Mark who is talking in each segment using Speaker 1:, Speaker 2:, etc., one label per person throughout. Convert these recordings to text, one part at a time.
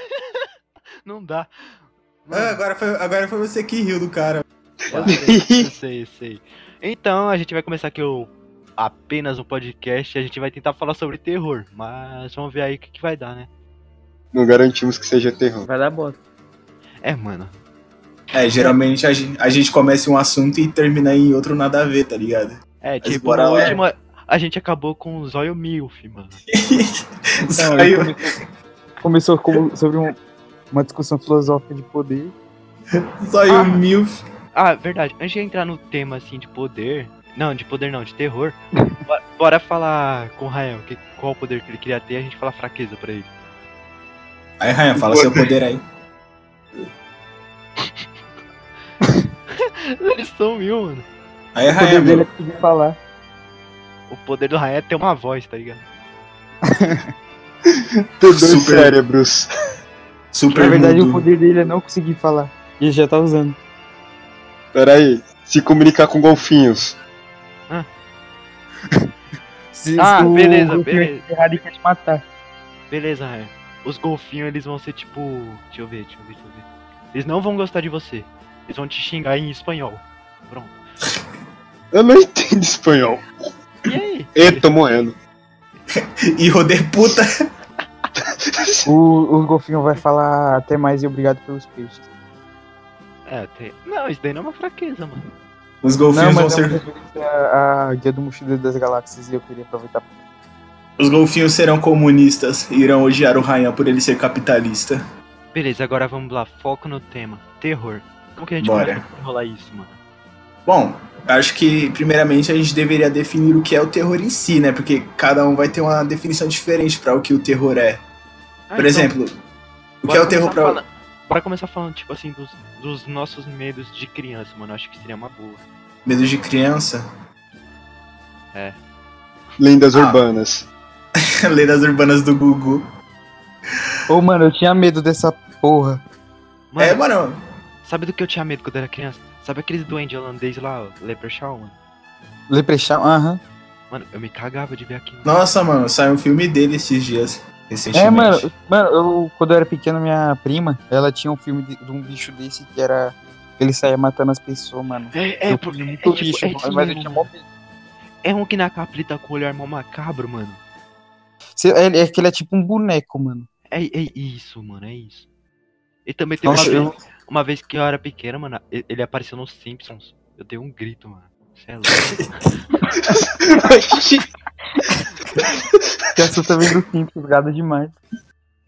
Speaker 1: Não dá.
Speaker 2: Ah, agora, foi, agora foi você que riu do cara.
Speaker 1: Eu sei, eu sei, eu sei. Então, a gente vai começar aqui o apenas um podcast e a gente vai tentar falar sobre terror. Mas vamos ver aí o que, que vai dar, né?
Speaker 3: Não garantimos que seja terror.
Speaker 4: Vai dar bosta.
Speaker 1: É, mano.
Speaker 2: É, geralmente a gente, a gente começa um assunto e termina em outro nada a ver, tá ligado?
Speaker 1: É,
Speaker 2: Mas
Speaker 1: tipo,
Speaker 2: bora
Speaker 1: no
Speaker 2: lá.
Speaker 1: último a gente acabou com o Zóio Milf, mano.
Speaker 4: Não,
Speaker 2: Saiu-
Speaker 4: ele começou, como- sobre um- uma discussão filosófica de poder.
Speaker 2: Saiu
Speaker 1: Ah.
Speaker 2: mil.
Speaker 1: Ah, verdade. Antes de entrar no tema, assim, de poder... Não, de poder não, de terror. bora, bora falar com o Rael que, qual o poder que ele queria ter e a gente fala fraqueza pra ele.
Speaker 2: Aí, Ryan, fala seu poder aí.
Speaker 1: Ele sumiu, mano.
Speaker 2: Aí,
Speaker 4: O poder
Speaker 2: Ryan,
Speaker 4: dele é falar.
Speaker 1: O poder do Rael é ter uma voz, tá ligado?
Speaker 3: Ter dois
Speaker 2: Super.
Speaker 3: cérebros.
Speaker 2: Super
Speaker 4: Na verdade, o
Speaker 2: mudo.
Speaker 4: poder dele é não conseguir falar. E ele já tá usando.
Speaker 3: Pera aí. Se comunicar com golfinhos.
Speaker 4: Se,
Speaker 1: Ah,
Speaker 4: se o
Speaker 1: beleza,
Speaker 4: golfinho
Speaker 1: beleza.
Speaker 4: errado, ele quer te matar.
Speaker 1: Beleza, Rael. Os golfinhos, eles vão ser tipo... Deixa eu ver, deixa eu ver, deixa eu ver. Eles não vão gostar de você. Eles vão te xingar em espanhol. Pronto.
Speaker 3: Eu não entendo espanhol.
Speaker 1: E aí?
Speaker 3: E tô morrendo.
Speaker 2: Hijo de puta.
Speaker 4: O, o golfinho vai falar até mais e obrigado pelos peixes.
Speaker 1: É, tem... Não, isso daí não é uma fraqueza, mano.
Speaker 2: Os
Speaker 4: Não,
Speaker 2: golfinhos vão
Speaker 4: mas é
Speaker 2: ser.
Speaker 4: referência à Guia do Mochileiro das Galáxias e eu queria aproveitar.
Speaker 2: Os golfinhos serão comunistas e irão odiar o Ryan por ele ser capitalista.
Speaker 1: Beleza, agora vamos lá. Foco no tema. Terror. Como que a gente
Speaker 2: Bora.
Speaker 1: a enrolar isso, mano?
Speaker 2: Bom, acho que primeiramente a gente deveria definir o que é o terror em si, né? Porque cada um vai ter uma definição diferente pra o que o terror é.
Speaker 1: Ah,
Speaker 2: Por
Speaker 1: então,
Speaker 2: exemplo, o que é o terror pra.
Speaker 1: falando- Bora começar falando, tipo assim, dos, dos nossos medos de criança, mano. Acho que seria uma boa.
Speaker 2: Medo de criança?
Speaker 3: Lendas
Speaker 2: Ah.
Speaker 3: urbanas.
Speaker 2: Lendas urbanas do Gugu.
Speaker 4: Ô, mano, eu tinha medo dessa porra.
Speaker 1: Mano,
Speaker 2: É, mano.
Speaker 1: sabe do que eu tinha medo quando era criança? Sabe aqueles duendes holandês lá, Leprechaun, mano?
Speaker 4: Leprechaun, aham.
Speaker 1: Mano, eu me cagava de ver aquilo.
Speaker 2: Nossa, mano, saiu um filme dele esses dias. Recentemente.
Speaker 4: É, mano, mano, eu, quando eu era pequeno, minha prima, ela tinha um filme de, de um bicho desse que era. Ele saía matando as pessoas, mano.
Speaker 1: É, é,
Speaker 4: Eu
Speaker 1: por-
Speaker 4: tinha
Speaker 1: é,
Speaker 4: muito
Speaker 1: tipo,
Speaker 4: bicho,
Speaker 1: é, sim,
Speaker 4: mas eu tinha mó
Speaker 1: é um que na capa ele tá com o olhar mó macabro, mano.
Speaker 4: Cê- É, é que ele é tipo um boneco, mano.
Speaker 1: É, é isso, mano, é isso. E também teve
Speaker 4: Nossa,
Speaker 1: uma,
Speaker 4: eu,
Speaker 1: vez, uma vez que eu era pequena, mano, ele apareceu nos Simpsons. Eu dei um grito, mano. Cê é louco.
Speaker 4: que assusta vendo o Simpsons, gado demais.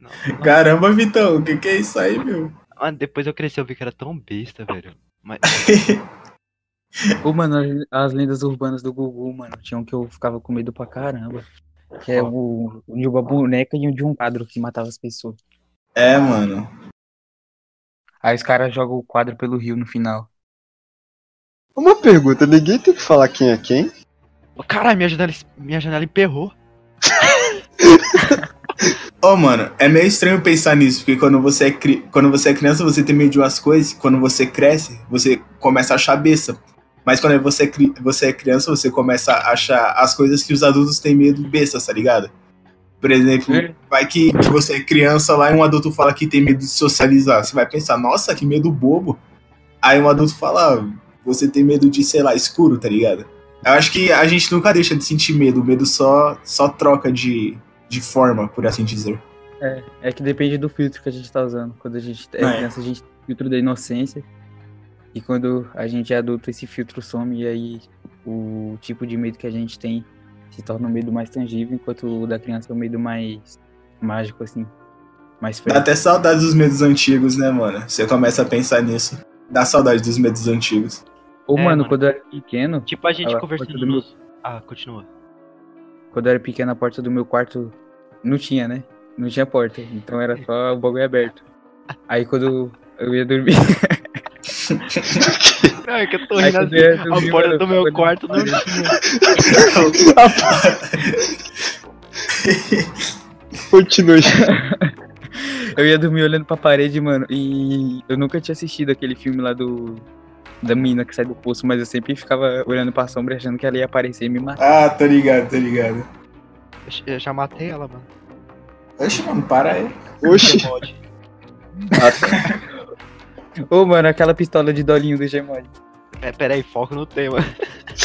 Speaker 1: Não, não.
Speaker 2: Caramba, Vitão, o que, que é isso aí, meu?
Speaker 1: Mano, depois eu cresci, eu vi que era tão besta, velho. Mas,
Speaker 4: Ô, mano, as- as lendas urbanas do Gugu, mano, tinha um que eu ficava com medo pra caramba. Que é o, o de uma boneca e o de um quadro que matava as pessoas.
Speaker 2: É, mano.
Speaker 4: Aí os caras jogam o quadro pelo rio no final.
Speaker 3: Uma pergunta, ninguém tem que falar quem é quem?
Speaker 1: Caralho, minha janela, minha janela emperrou.
Speaker 2: Ô, mano, é meio estranho pensar nisso, porque quando você, é cri... quando você é criança, você tem medo de umas coisas, quando você cresce, você começa a achar besta. Mas quando você é, cri... você é criança, você começa a achar as coisas que os adultos têm medo bestas, tá ligado? Por exemplo,
Speaker 4: É.
Speaker 2: vai que, que você é criança lá e um adulto fala que tem medo de socializar. Você vai pensar, nossa, que medo bobo. Aí um adulto fala, "Ah, você tem medo de, sei lá, escuro, tá ligado? Eu acho que a gente nunca deixa de sentir medo, o medo só, só troca de, de forma, por assim dizer.
Speaker 4: É, é que depende do filtro que a gente tá usando. Quando a gente é
Speaker 2: É.
Speaker 4: criança, a gente tem o filtro da inocência. E quando a gente é adulto, esse filtro some e aí o tipo de medo que a gente tem se torna um medo mais tangível, enquanto o da criança é um medo mais mágico, assim. Mais
Speaker 2: Dá até saudade dos medos antigos, né, mano? Você começa a pensar nisso. Dá saudade dos medos antigos.
Speaker 4: Ou,
Speaker 1: É,
Speaker 4: mano,
Speaker 1: mano.
Speaker 4: quando eu era pequeno,
Speaker 1: Tipo a gente
Speaker 4: Ah,
Speaker 1: conversando
Speaker 4: meu-.
Speaker 1: Ah, continua.
Speaker 4: quando eu era pequeno, a porta do meu quarto não tinha, né? Não tinha porta. Então era só o bagulho aberto. Aí quando eu ia dormir.
Speaker 1: Não, é que eu tô rindo assim. A porta do
Speaker 4: eu
Speaker 1: meu quarto não tinha.
Speaker 3: Continue.
Speaker 4: Eu ia dormir olhando pra parede, mano, e eu nunca tinha assistido aquele filme lá do. Da menina que sai do poço, mas eu sempre ficava olhando pra sombra achando que ela ia aparecer e me matar.
Speaker 2: Ah, tô ligado, tô ligado.
Speaker 1: Eu já matei ela, mano.
Speaker 2: Oxe, mano, para aí.
Speaker 3: Oxi.
Speaker 1: Pode.
Speaker 4: Ô, mano, aquela pistola de dolinho do Gmod.
Speaker 1: É, peraí, foco no tema.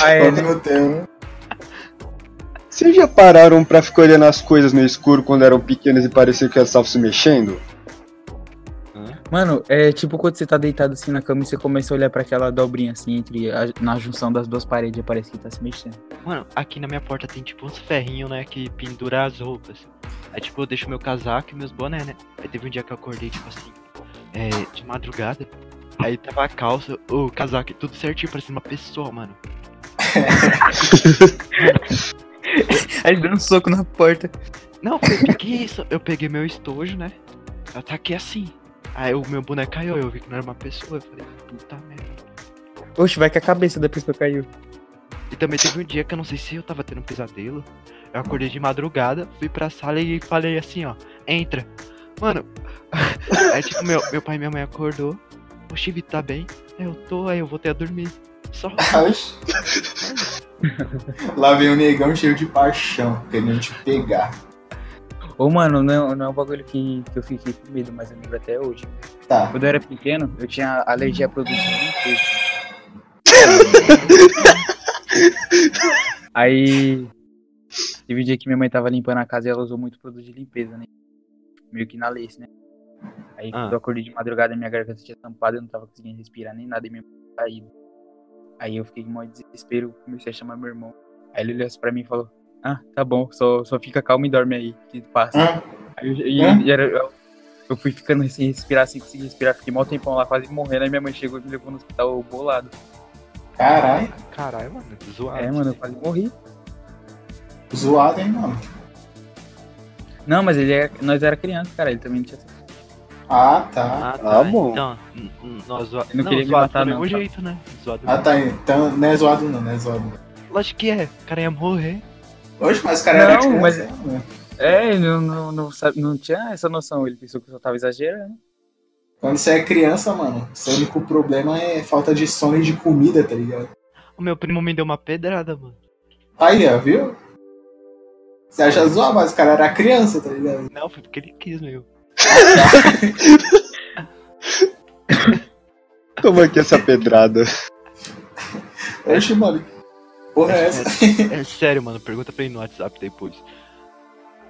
Speaker 4: Ah, é.
Speaker 2: Todo no tema.
Speaker 3: Vocês já pararam pra ficar olhando as coisas no escuro quando eram pequenas e parecia que elas estavam se mexendo?
Speaker 4: Mano, é tipo quando você tá deitado assim na cama e você começa a olhar pra aquela dobrinha assim entre a- na junção das duas paredes e parece que tá se mexendo.
Speaker 1: Mano, aqui na minha porta tem tipo uns ferrinhos, né, que pendura as roupas. Aí tipo, eu deixo meu casaco e meus boné, né? Aí teve um dia que eu acordei, tipo assim, é, de madrugada. Aí tava a calça, o casaco e tudo certinho, parecendo uma pessoa, mano.
Speaker 4: Aí ele deu um soco na porta.
Speaker 1: Não, eu falei, que isso? Eu peguei meu estojo, né? Eu taquei assim. Aí o meu boneco caiu, eu vi que não era uma pessoa. Eu falei, puta merda.
Speaker 4: Oxe, vai que a cabeça da pessoa caiu.
Speaker 1: E também teve um dia que eu não sei se eu tava tendo um pesadelo. Eu acordei de madrugada, fui pra sala e falei assim, ó, entra. Mano, aí tipo, meu, meu pai e minha mãe acordou. O Chibi tá bem? Aí eu tô, aí eu voltei a dormir. Só.
Speaker 2: Lá vem o negão cheio de paixão, querendo te pegar.
Speaker 4: Ô, mano, não, não é um bagulho que, que eu fiquei com medo, mas eu lembro até hoje.
Speaker 2: Tá.
Speaker 4: Quando eu era pequeno, eu tinha alergia a produtos de limpeza. Aí, teve um dia que minha mãe tava limpando a casa e ela usou muito produto de limpeza, né? Meio que na lace, né? Aí,
Speaker 1: Ah.
Speaker 4: quando eu acordei de madrugada, minha garganta tinha tampado, eu não tava conseguindo respirar nem nada, e minha mãe caído. Aí eu fiquei com maior desespero, comecei a chamar meu irmão. Aí ele olhou assim pra mim e falou: Ah, tá bom, só, só fica calmo e dorme aí, que passa.
Speaker 2: Hã?
Speaker 4: Aí eu, e- era- eu, eu fui ficando sem respirar, sem conseguir respirar, fiquei mal tempão lá, quase morrendo. Aí minha mãe chegou e me levou no hospital bolado.
Speaker 2: Caralho,
Speaker 1: Caralho, mano, zoado.
Speaker 4: É, mano, eu quase morri.
Speaker 2: zoado, hein, mano.
Speaker 4: Não, mas ele é, nós era criança, cara, ele também não tinha.
Speaker 2: Ah, tá.
Speaker 1: Ah, tá.
Speaker 3: Ah, bom.
Speaker 1: Então, nós zoa...
Speaker 4: Eu não queria me
Speaker 1: zoado
Speaker 4: matar,
Speaker 1: do mesmo
Speaker 4: não, tá?
Speaker 1: jeito, né? Zoado.
Speaker 2: Ah, tá. Então não é zoado não, não é zoado. não.
Speaker 1: Lógico que é. O cara ia morrer.
Speaker 2: Oxe, mas o cara era
Speaker 4: Não, mas-
Speaker 2: né?
Speaker 4: É, ele não, não, não, sabe- não tinha essa noção, ele pensou que eu só tava exagerando.
Speaker 2: Quando você é criança, mano, seu único problema é falta de sono e de comida, tá ligado?
Speaker 1: O meu primo me deu uma pedrada, mano.
Speaker 2: Aí, ó, viu? Você acha zoado, mas o cara era criança, tá ligado?
Speaker 1: Não, foi porque ele quis, meu.
Speaker 3: Toma aqui essa pedrada.
Speaker 2: Oxe, mano. Porra, é essa?
Speaker 1: É sério, mano. Pergunta pra ele no WhatsApp depois.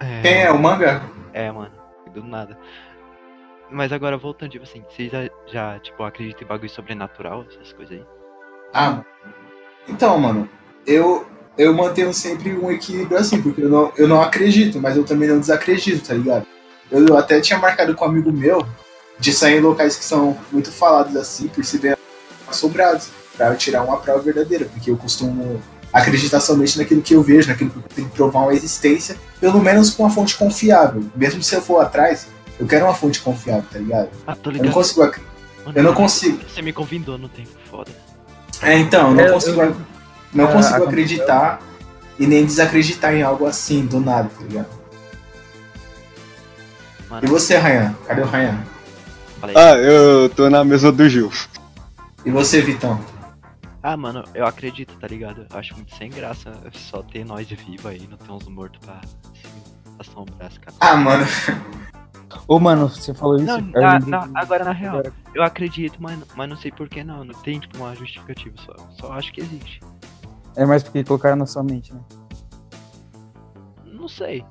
Speaker 1: É,
Speaker 2: Quem é? O manga?
Speaker 1: É, mano. Do nada. Mas agora voltando, tipo assim, vocês já, já, tipo, acreditam em bagulho sobrenatural, essas coisas aí?
Speaker 2: Ah, então, mano, eu, eu mantenho sempre um equilíbrio assim, porque eu não, eu não acredito, mas eu também não desacredito, tá ligado? Eu até tinha marcado com um amigo meu de sair em locais que são muito falados assim, por se bem assombrados, pra eu tirar uma prova verdadeira, porque eu costumo acreditar somente naquilo que eu vejo, naquilo que eu tenho que provar uma existência, pelo menos com uma fonte confiável. Mesmo se eu for atrás, eu quero uma fonte confiável, tá ligado?
Speaker 1: Ah, tô
Speaker 2: Eu não
Speaker 1: ligado.
Speaker 2: consigo acreditar.
Speaker 1: Mano,
Speaker 2: eu não consigo.
Speaker 1: Você me convidou no tempo, foda.
Speaker 2: É, então, eu não
Speaker 4: É,
Speaker 2: consigo,
Speaker 4: eu-
Speaker 2: não
Speaker 4: Ah,
Speaker 2: consigo acreditar e nem desacreditar em algo assim, do nada, tá ligado?
Speaker 1: Mano,
Speaker 2: E você, Ryan? Cadê o Ryan?
Speaker 3: Ah, eu tô na mesa do Gil.
Speaker 2: E você, Vitão?
Speaker 1: Ah, mano, eu acredito, tá ligado? Eu acho muito sem graça só ter nós vivo aí, não ter uns mortos pra se assombrar as caras.
Speaker 2: Ah, mano.
Speaker 4: Ô, mano, você falou isso.
Speaker 1: Não,
Speaker 4: eu
Speaker 1: na- na- agora na real, eu acredito, mas, mas não sei por que não. Não tem tipo uma justificativa, só, só acho que existe.
Speaker 4: É mais porque colocaram na sua mente, né?
Speaker 1: Não sei.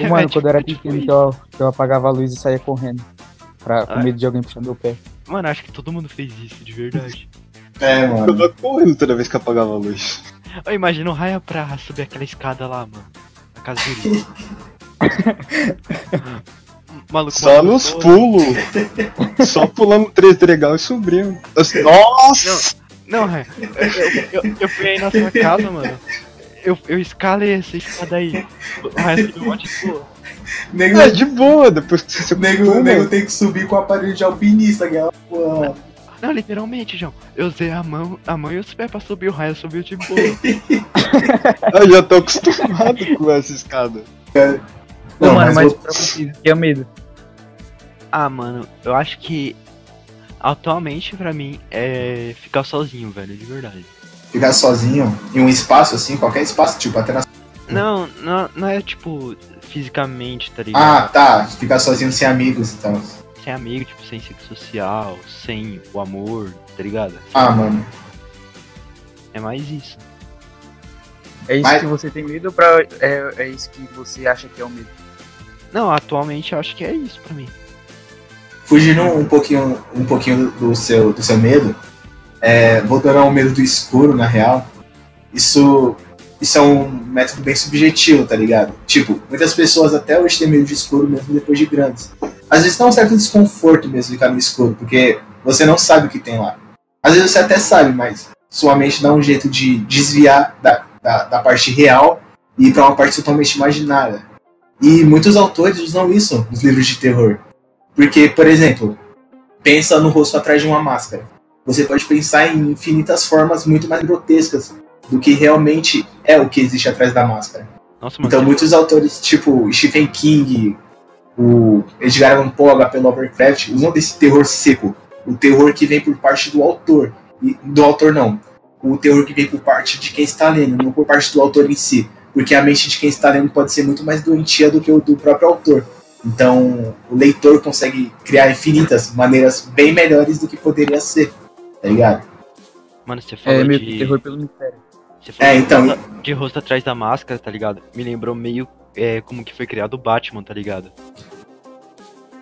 Speaker 4: Ô, mano,
Speaker 1: É,
Speaker 4: quando eu era
Speaker 1: tipo
Speaker 4: pequeno, eu, que eu apagava a luz e saía correndo. Pra, com
Speaker 1: Ah.
Speaker 4: medo de alguém puxar meu pé.
Speaker 1: Mano, acho que todo mundo fez isso, de verdade.
Speaker 2: É,
Speaker 3: Eu
Speaker 2: mano.
Speaker 3: tava correndo toda vez que apagava a luz.
Speaker 1: Eu imagino o Raya pra subir aquela escada lá, mano. Na casa dele. Maluco,
Speaker 3: Só
Speaker 1: maluco,
Speaker 3: nos pulos. Só pulando três legal e subindo. Nossa!
Speaker 1: Não, Raya, eu, eu, eu fui aí na sua casa, mano. Eu, eu escalei essa escada aí. O subiu um monte de pula.
Speaker 2: Nego,
Speaker 3: É de boa, depois que você
Speaker 2: nego,
Speaker 3: acostuma.
Speaker 2: nego tem que subir com o aparelho de alpinista, aquela porra.
Speaker 1: Não, literalmente, João. Eu usei a mão, a mão e os pés pra subir. O Raya subiu de boa.
Speaker 3: Eu já tô acostumado com essa escada.
Speaker 4: Ô,
Speaker 2: Não,
Speaker 4: mano,
Speaker 2: mas
Speaker 4: mas
Speaker 2: eu-
Speaker 4: que é medo.
Speaker 1: Ah, mano, eu acho que atualmente pra mim é ficar sozinho, velho, de verdade.
Speaker 2: Ficar sozinho em um espaço assim, qualquer espaço, tipo, até na
Speaker 1: Não, não, não é tipo fisicamente, tá ligado?
Speaker 2: Ah, tá. Ficar sozinho sem amigos e tal.
Speaker 1: Sem amigo, tipo, sem ciclo social, sem o amor, tá ligado?
Speaker 2: Ah, mano.
Speaker 1: É mais isso.
Speaker 4: É isso
Speaker 2: Mas-
Speaker 4: que você tem medo ou pra, é, é isso que você acha que é o medo?
Speaker 1: Não, atualmente eu acho que é isso pra mim.
Speaker 2: Fugindo um pouquinho, um pouquinho do seu, do seu medo, é, voltando ao medo do escuro, na real, isso, isso é um método bem subjetivo, tá ligado? Tipo, muitas pessoas até hoje têm medo de escuro mesmo depois de grandes. Às vezes dá um certo desconforto mesmo ficar no escuro, porque você não sabe o que tem lá. Às vezes você até sabe, mas sua mente dá um jeito de desviar da, da, da parte real e ir pra uma parte totalmente imaginária. E muitos autores usam isso nos livros de terror. Porque, por exemplo, pensa no rosto atrás de uma máscara. Você pode pensar em infinitas formas muito mais grotescas do que realmente é o que existe atrás da máscara.
Speaker 1: Nossa,
Speaker 2: Então, muitos autores, tipo Stephen King, o Edgar Allan Poe, H.P. Lovecraft, usam desse terror seco. O terror que vem por parte do autor. E, do autor, não. O terror que vem por parte de quem está lendo, não por parte do autor em si. Porque a mente de quem está lendo pode ser muito mais doentia do que o do próprio autor. Então, o leitor consegue criar infinitas maneiras bem melhores do que poderia ser. Tá ligado?
Speaker 1: mano, você falou
Speaker 4: É meio
Speaker 1: de...
Speaker 4: terror pelo mistério.
Speaker 1: Você falou
Speaker 2: É,
Speaker 1: de
Speaker 2: então-
Speaker 1: rosto- de rosto atrás da máscara, tá ligado? Me lembrou meio é, como que foi criado o Batman, tá ligado?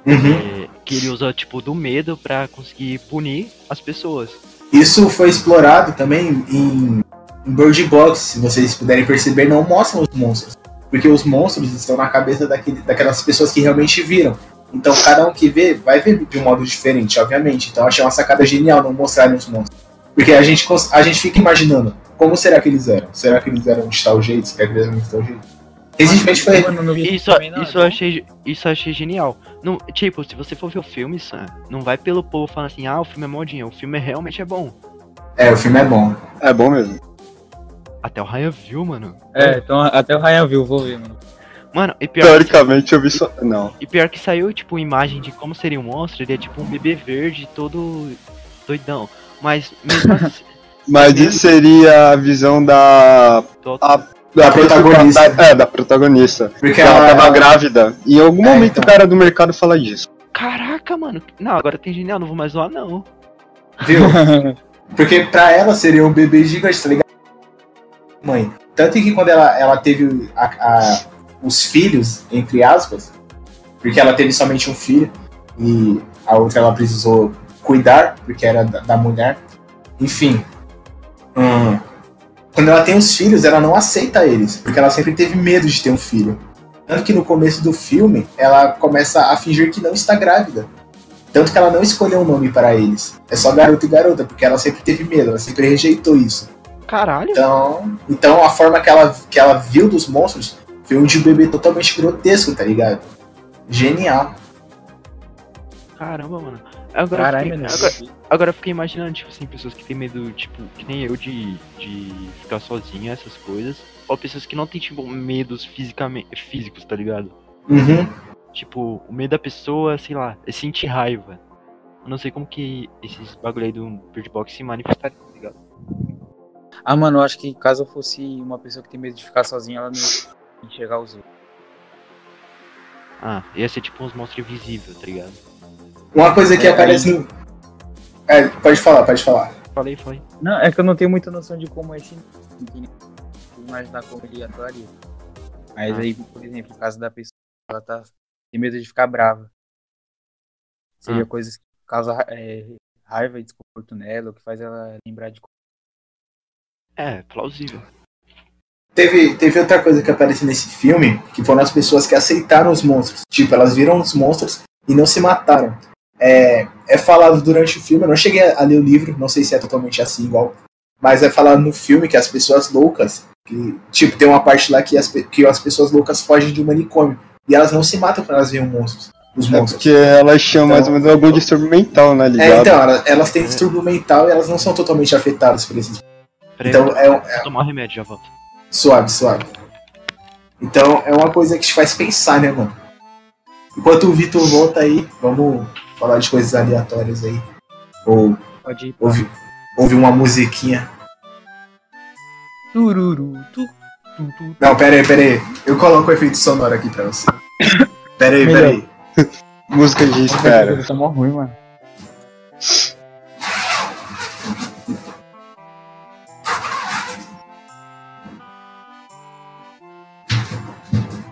Speaker 2: Uhum.
Speaker 1: É, que ele usa, tipo, do medo pra conseguir punir as pessoas.
Speaker 2: Isso foi explorado também em, em Bird Box, se vocês puderem perceber, não mostram os monstros. Porque os monstros estão na cabeça daquele, daquelas pessoas que realmente viram. Então cada um que vê, vai ver de um modo diferente, obviamente. Então eu achei uma sacada genial não mostrarem os monstros. Porque a gente, a gente fica imaginando, como será que eles eram? Será que eles eram de tal jeito? Será que eles eram de tal jeito? Recentemente foi...
Speaker 1: Isso, isso,
Speaker 4: então-
Speaker 1: eu achei, isso eu achei genial. Não, tipo, se você for ver o filme, Sam, não vai pelo povo falando assim, ah, o filme é modinha. O filme realmente é bom.
Speaker 2: É, o filme é bom.
Speaker 3: É bom mesmo.
Speaker 1: Até o Ryan viu, mano.
Speaker 4: É, então até o Ryan viu, vou ver, mano.
Speaker 1: Mano, e pior, que,
Speaker 3: Teoricamente eu vi só. Não.
Speaker 1: e pior que saiu, tipo, imagem de como seria um monstro. Ele é tipo um bebê verde, todo doidão. Mas mesmo assim,
Speaker 3: Mas isso seria a visão da.
Speaker 1: tô-
Speaker 3: A,
Speaker 2: Da protagonista.
Speaker 3: É, da protagonista.
Speaker 2: Porque
Speaker 3: ela,
Speaker 2: ela,
Speaker 3: tava
Speaker 2: ela-
Speaker 3: grávida. E em algum
Speaker 2: É,
Speaker 3: momento
Speaker 2: então.
Speaker 3: o cara do mercado fala disso.
Speaker 1: Caraca, mano. Não, agora tem genial, não vou mais zoar, não.
Speaker 2: Viu? Porque pra ela seria um bebê gigante, tá ligado? Mãe. Tanto que quando ela, ela teve a- a- os filhos, entre aspas, porque ela teve somente um filho e a outra ela precisou cuidar, porque era da, da mulher. Enfim. hum, quando ela tem os filhos, ela não aceita eles, porque ela sempre teve medo de ter um filho. Tanto que no começo do filme, ela começa a fingir que não está grávida. Tanto que ela não escolheu um nome para eles. É só garoto e garota, porque ela sempre teve medo, ela sempre rejeitou isso.
Speaker 1: Caralho.
Speaker 2: Então, então a forma que ela, que ela viu dos monstros foi um de um bebê totalmente grotesco, tá ligado? Genial.
Speaker 1: Caramba, mano. Agora,
Speaker 4: Caralho,
Speaker 1: eu
Speaker 4: mano.
Speaker 1: fiquei, agora, agora eu fiquei imaginando, tipo assim, pessoas que têm medo, tipo, que nem eu de, de ficar sozinha, essas coisas. Ou pessoas que não têm, tipo, medos fisicamente, físicos, tá ligado?
Speaker 2: Uhum.
Speaker 1: Tipo, o medo da pessoa, sei lá, é sentir raiva. Eu não sei como que esses bagulho aí do Bird Box se manifestariam, tá ligado?
Speaker 4: Ah, mano, eu acho que caso eu fosse uma pessoa que tem medo de ficar sozinha, ela não ia enxergar os outros.
Speaker 1: Ah, ia ser tipo uns monstros invisíveis, tá ligado?
Speaker 2: Uma coisa que
Speaker 4: É,
Speaker 2: aparece no. É, pode falar, pode falar.
Speaker 1: Falei, falei.
Speaker 4: Não, é que eu não tenho muita noção de como é esse. de imaginar como ele atuaria. Mas
Speaker 1: Ah.
Speaker 4: aí, por exemplo, no caso da pessoa, ela tá tem medo de ficar brava. Seria
Speaker 1: Ah.
Speaker 4: coisas que causam é, raiva e desconforto nela, o que faz ela lembrar de
Speaker 1: É, plausível.
Speaker 2: Teve, teve outra coisa que aparece nesse filme, que foram as pessoas que aceitaram os monstros. Tipo, elas viram os monstros e não se mataram. É, é falado durante o filme, eu não cheguei a ler o livro, não sei se é totalmente assim igual, mas é falado no filme que as pessoas loucas, que, tipo, tem uma parte lá que as, que as pessoas loucas fogem de um manicômio. E elas não se matam quando elas veem monstros. Os
Speaker 3: É
Speaker 2: monstros.
Speaker 3: porque elas chamam mais ou menos algum distúrbio mental, né,
Speaker 2: É,
Speaker 3: ligado?
Speaker 2: então, elas, elas têm distúrbio mental e elas não são totalmente afetadas por esses.
Speaker 1: Peraí,
Speaker 2: Então, é, um-
Speaker 1: vou tomar um remédio, já volto.
Speaker 2: Suave, suave. Então é uma coisa que te faz pensar, né, mano? Enquanto o Vitor volta aí, vamos falar de coisas aleatórias aí. Ou
Speaker 4: Pode ir.
Speaker 2: ouvir, ouvir uma musiquinha.
Speaker 4: Tururu, tu, tu, tu.
Speaker 2: Não, pera aí, pera aí. Eu coloco o efeito sonoro aqui pra você. Pera aí, pera aí.
Speaker 3: Música de espera.
Speaker 4: Tá mó ruim, mano.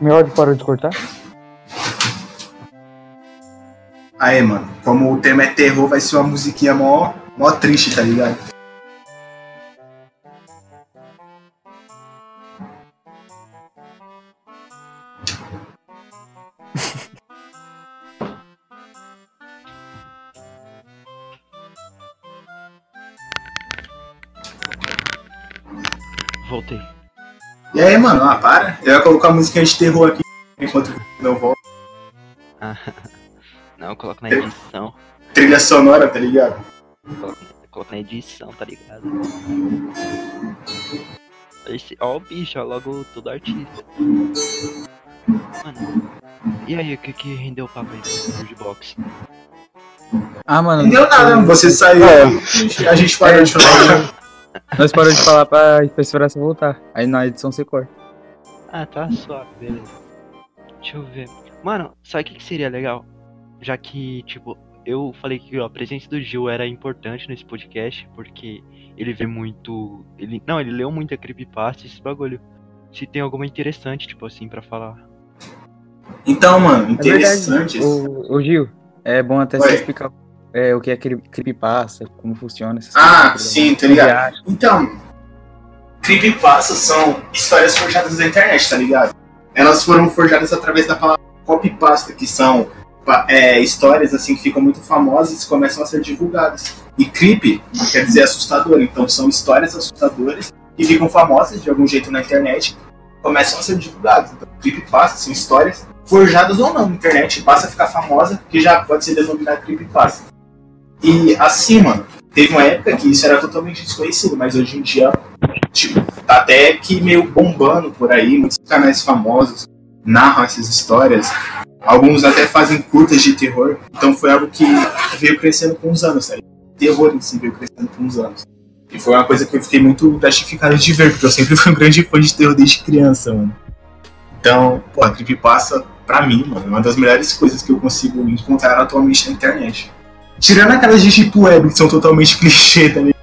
Speaker 4: Meu áudio parou de cortar?
Speaker 2: Aí, mano, como o tema é terror, vai ser uma musiquinha mó, mó triste, tá ligado? Aí, mano, ah, para. Eu ia colocar a musiquinha de terror aqui enquanto não volta.
Speaker 1: Não, eu coloco na edição.
Speaker 2: Trilha sonora, tá ligado?
Speaker 1: Coloco na edição, tá ligado? Esse, ó o bicho, ó, logo todo artista. Mano, e aí, o que que rendeu o papo aí do Jukebox?
Speaker 4: Ah, mano.
Speaker 2: Não deu nada, você saiu.
Speaker 3: É.
Speaker 2: A gente parou de falar.
Speaker 4: Nós paramos de falar pra, pra esperar você voltar. Aí na edição você corta.
Speaker 1: Ah, tá suave, beleza. Deixa eu ver. Mano, sabe o que, que seria legal? Já que, tipo, eu falei que a presença do Gil era importante nesse podcast, porque ele vê muito. Ele, não, ele leu muita creepypasta, esse bagulho. Se tem alguma interessante, tipo assim, pra falar.
Speaker 2: Então, mano,
Speaker 4: É
Speaker 2: interessante.
Speaker 4: verdade. Ô, ô, Gil, é bom até
Speaker 2: Oi.
Speaker 4: você explicar é, o que é cre- creepypasta, como funciona. essas
Speaker 2: Ah,
Speaker 4: coisas,
Speaker 2: sim, tá ligado? Então, creepypastas são histórias forjadas na internet, tá ligado? Elas foram forjadas através da palavra copypasta, que são é, histórias assim que ficam muito famosas e começam a ser divulgadas. E creep quer dizer assustador, então são histórias assustadoras que ficam famosas de algum jeito na internet, começam a ser divulgadas. Então, creepypasta são histórias forjadas ou não na internet, passa a ficar famosa, que já pode ser denominada creepypasta. E mano, teve uma época que isso era totalmente desconhecido, mas hoje em dia, tipo, tá até que meio bombando por aí, muitos canais famosos narram essas histórias. Alguns até fazem curtas de terror. Então foi algo que veio crescendo com os anos, sabe? Terror em si veio crescendo com os anos. E foi uma coisa que eu fiquei muito gratificado de ver, porque eu sempre fui um grande fã de terror desde criança, mano. Então, pô, a Creepypasta, pra mim, mano, é uma das melhores coisas que eu consigo encontrar atualmente na internet. Tirando aquelas de tipo web, que são totalmente clichê, tá ligado?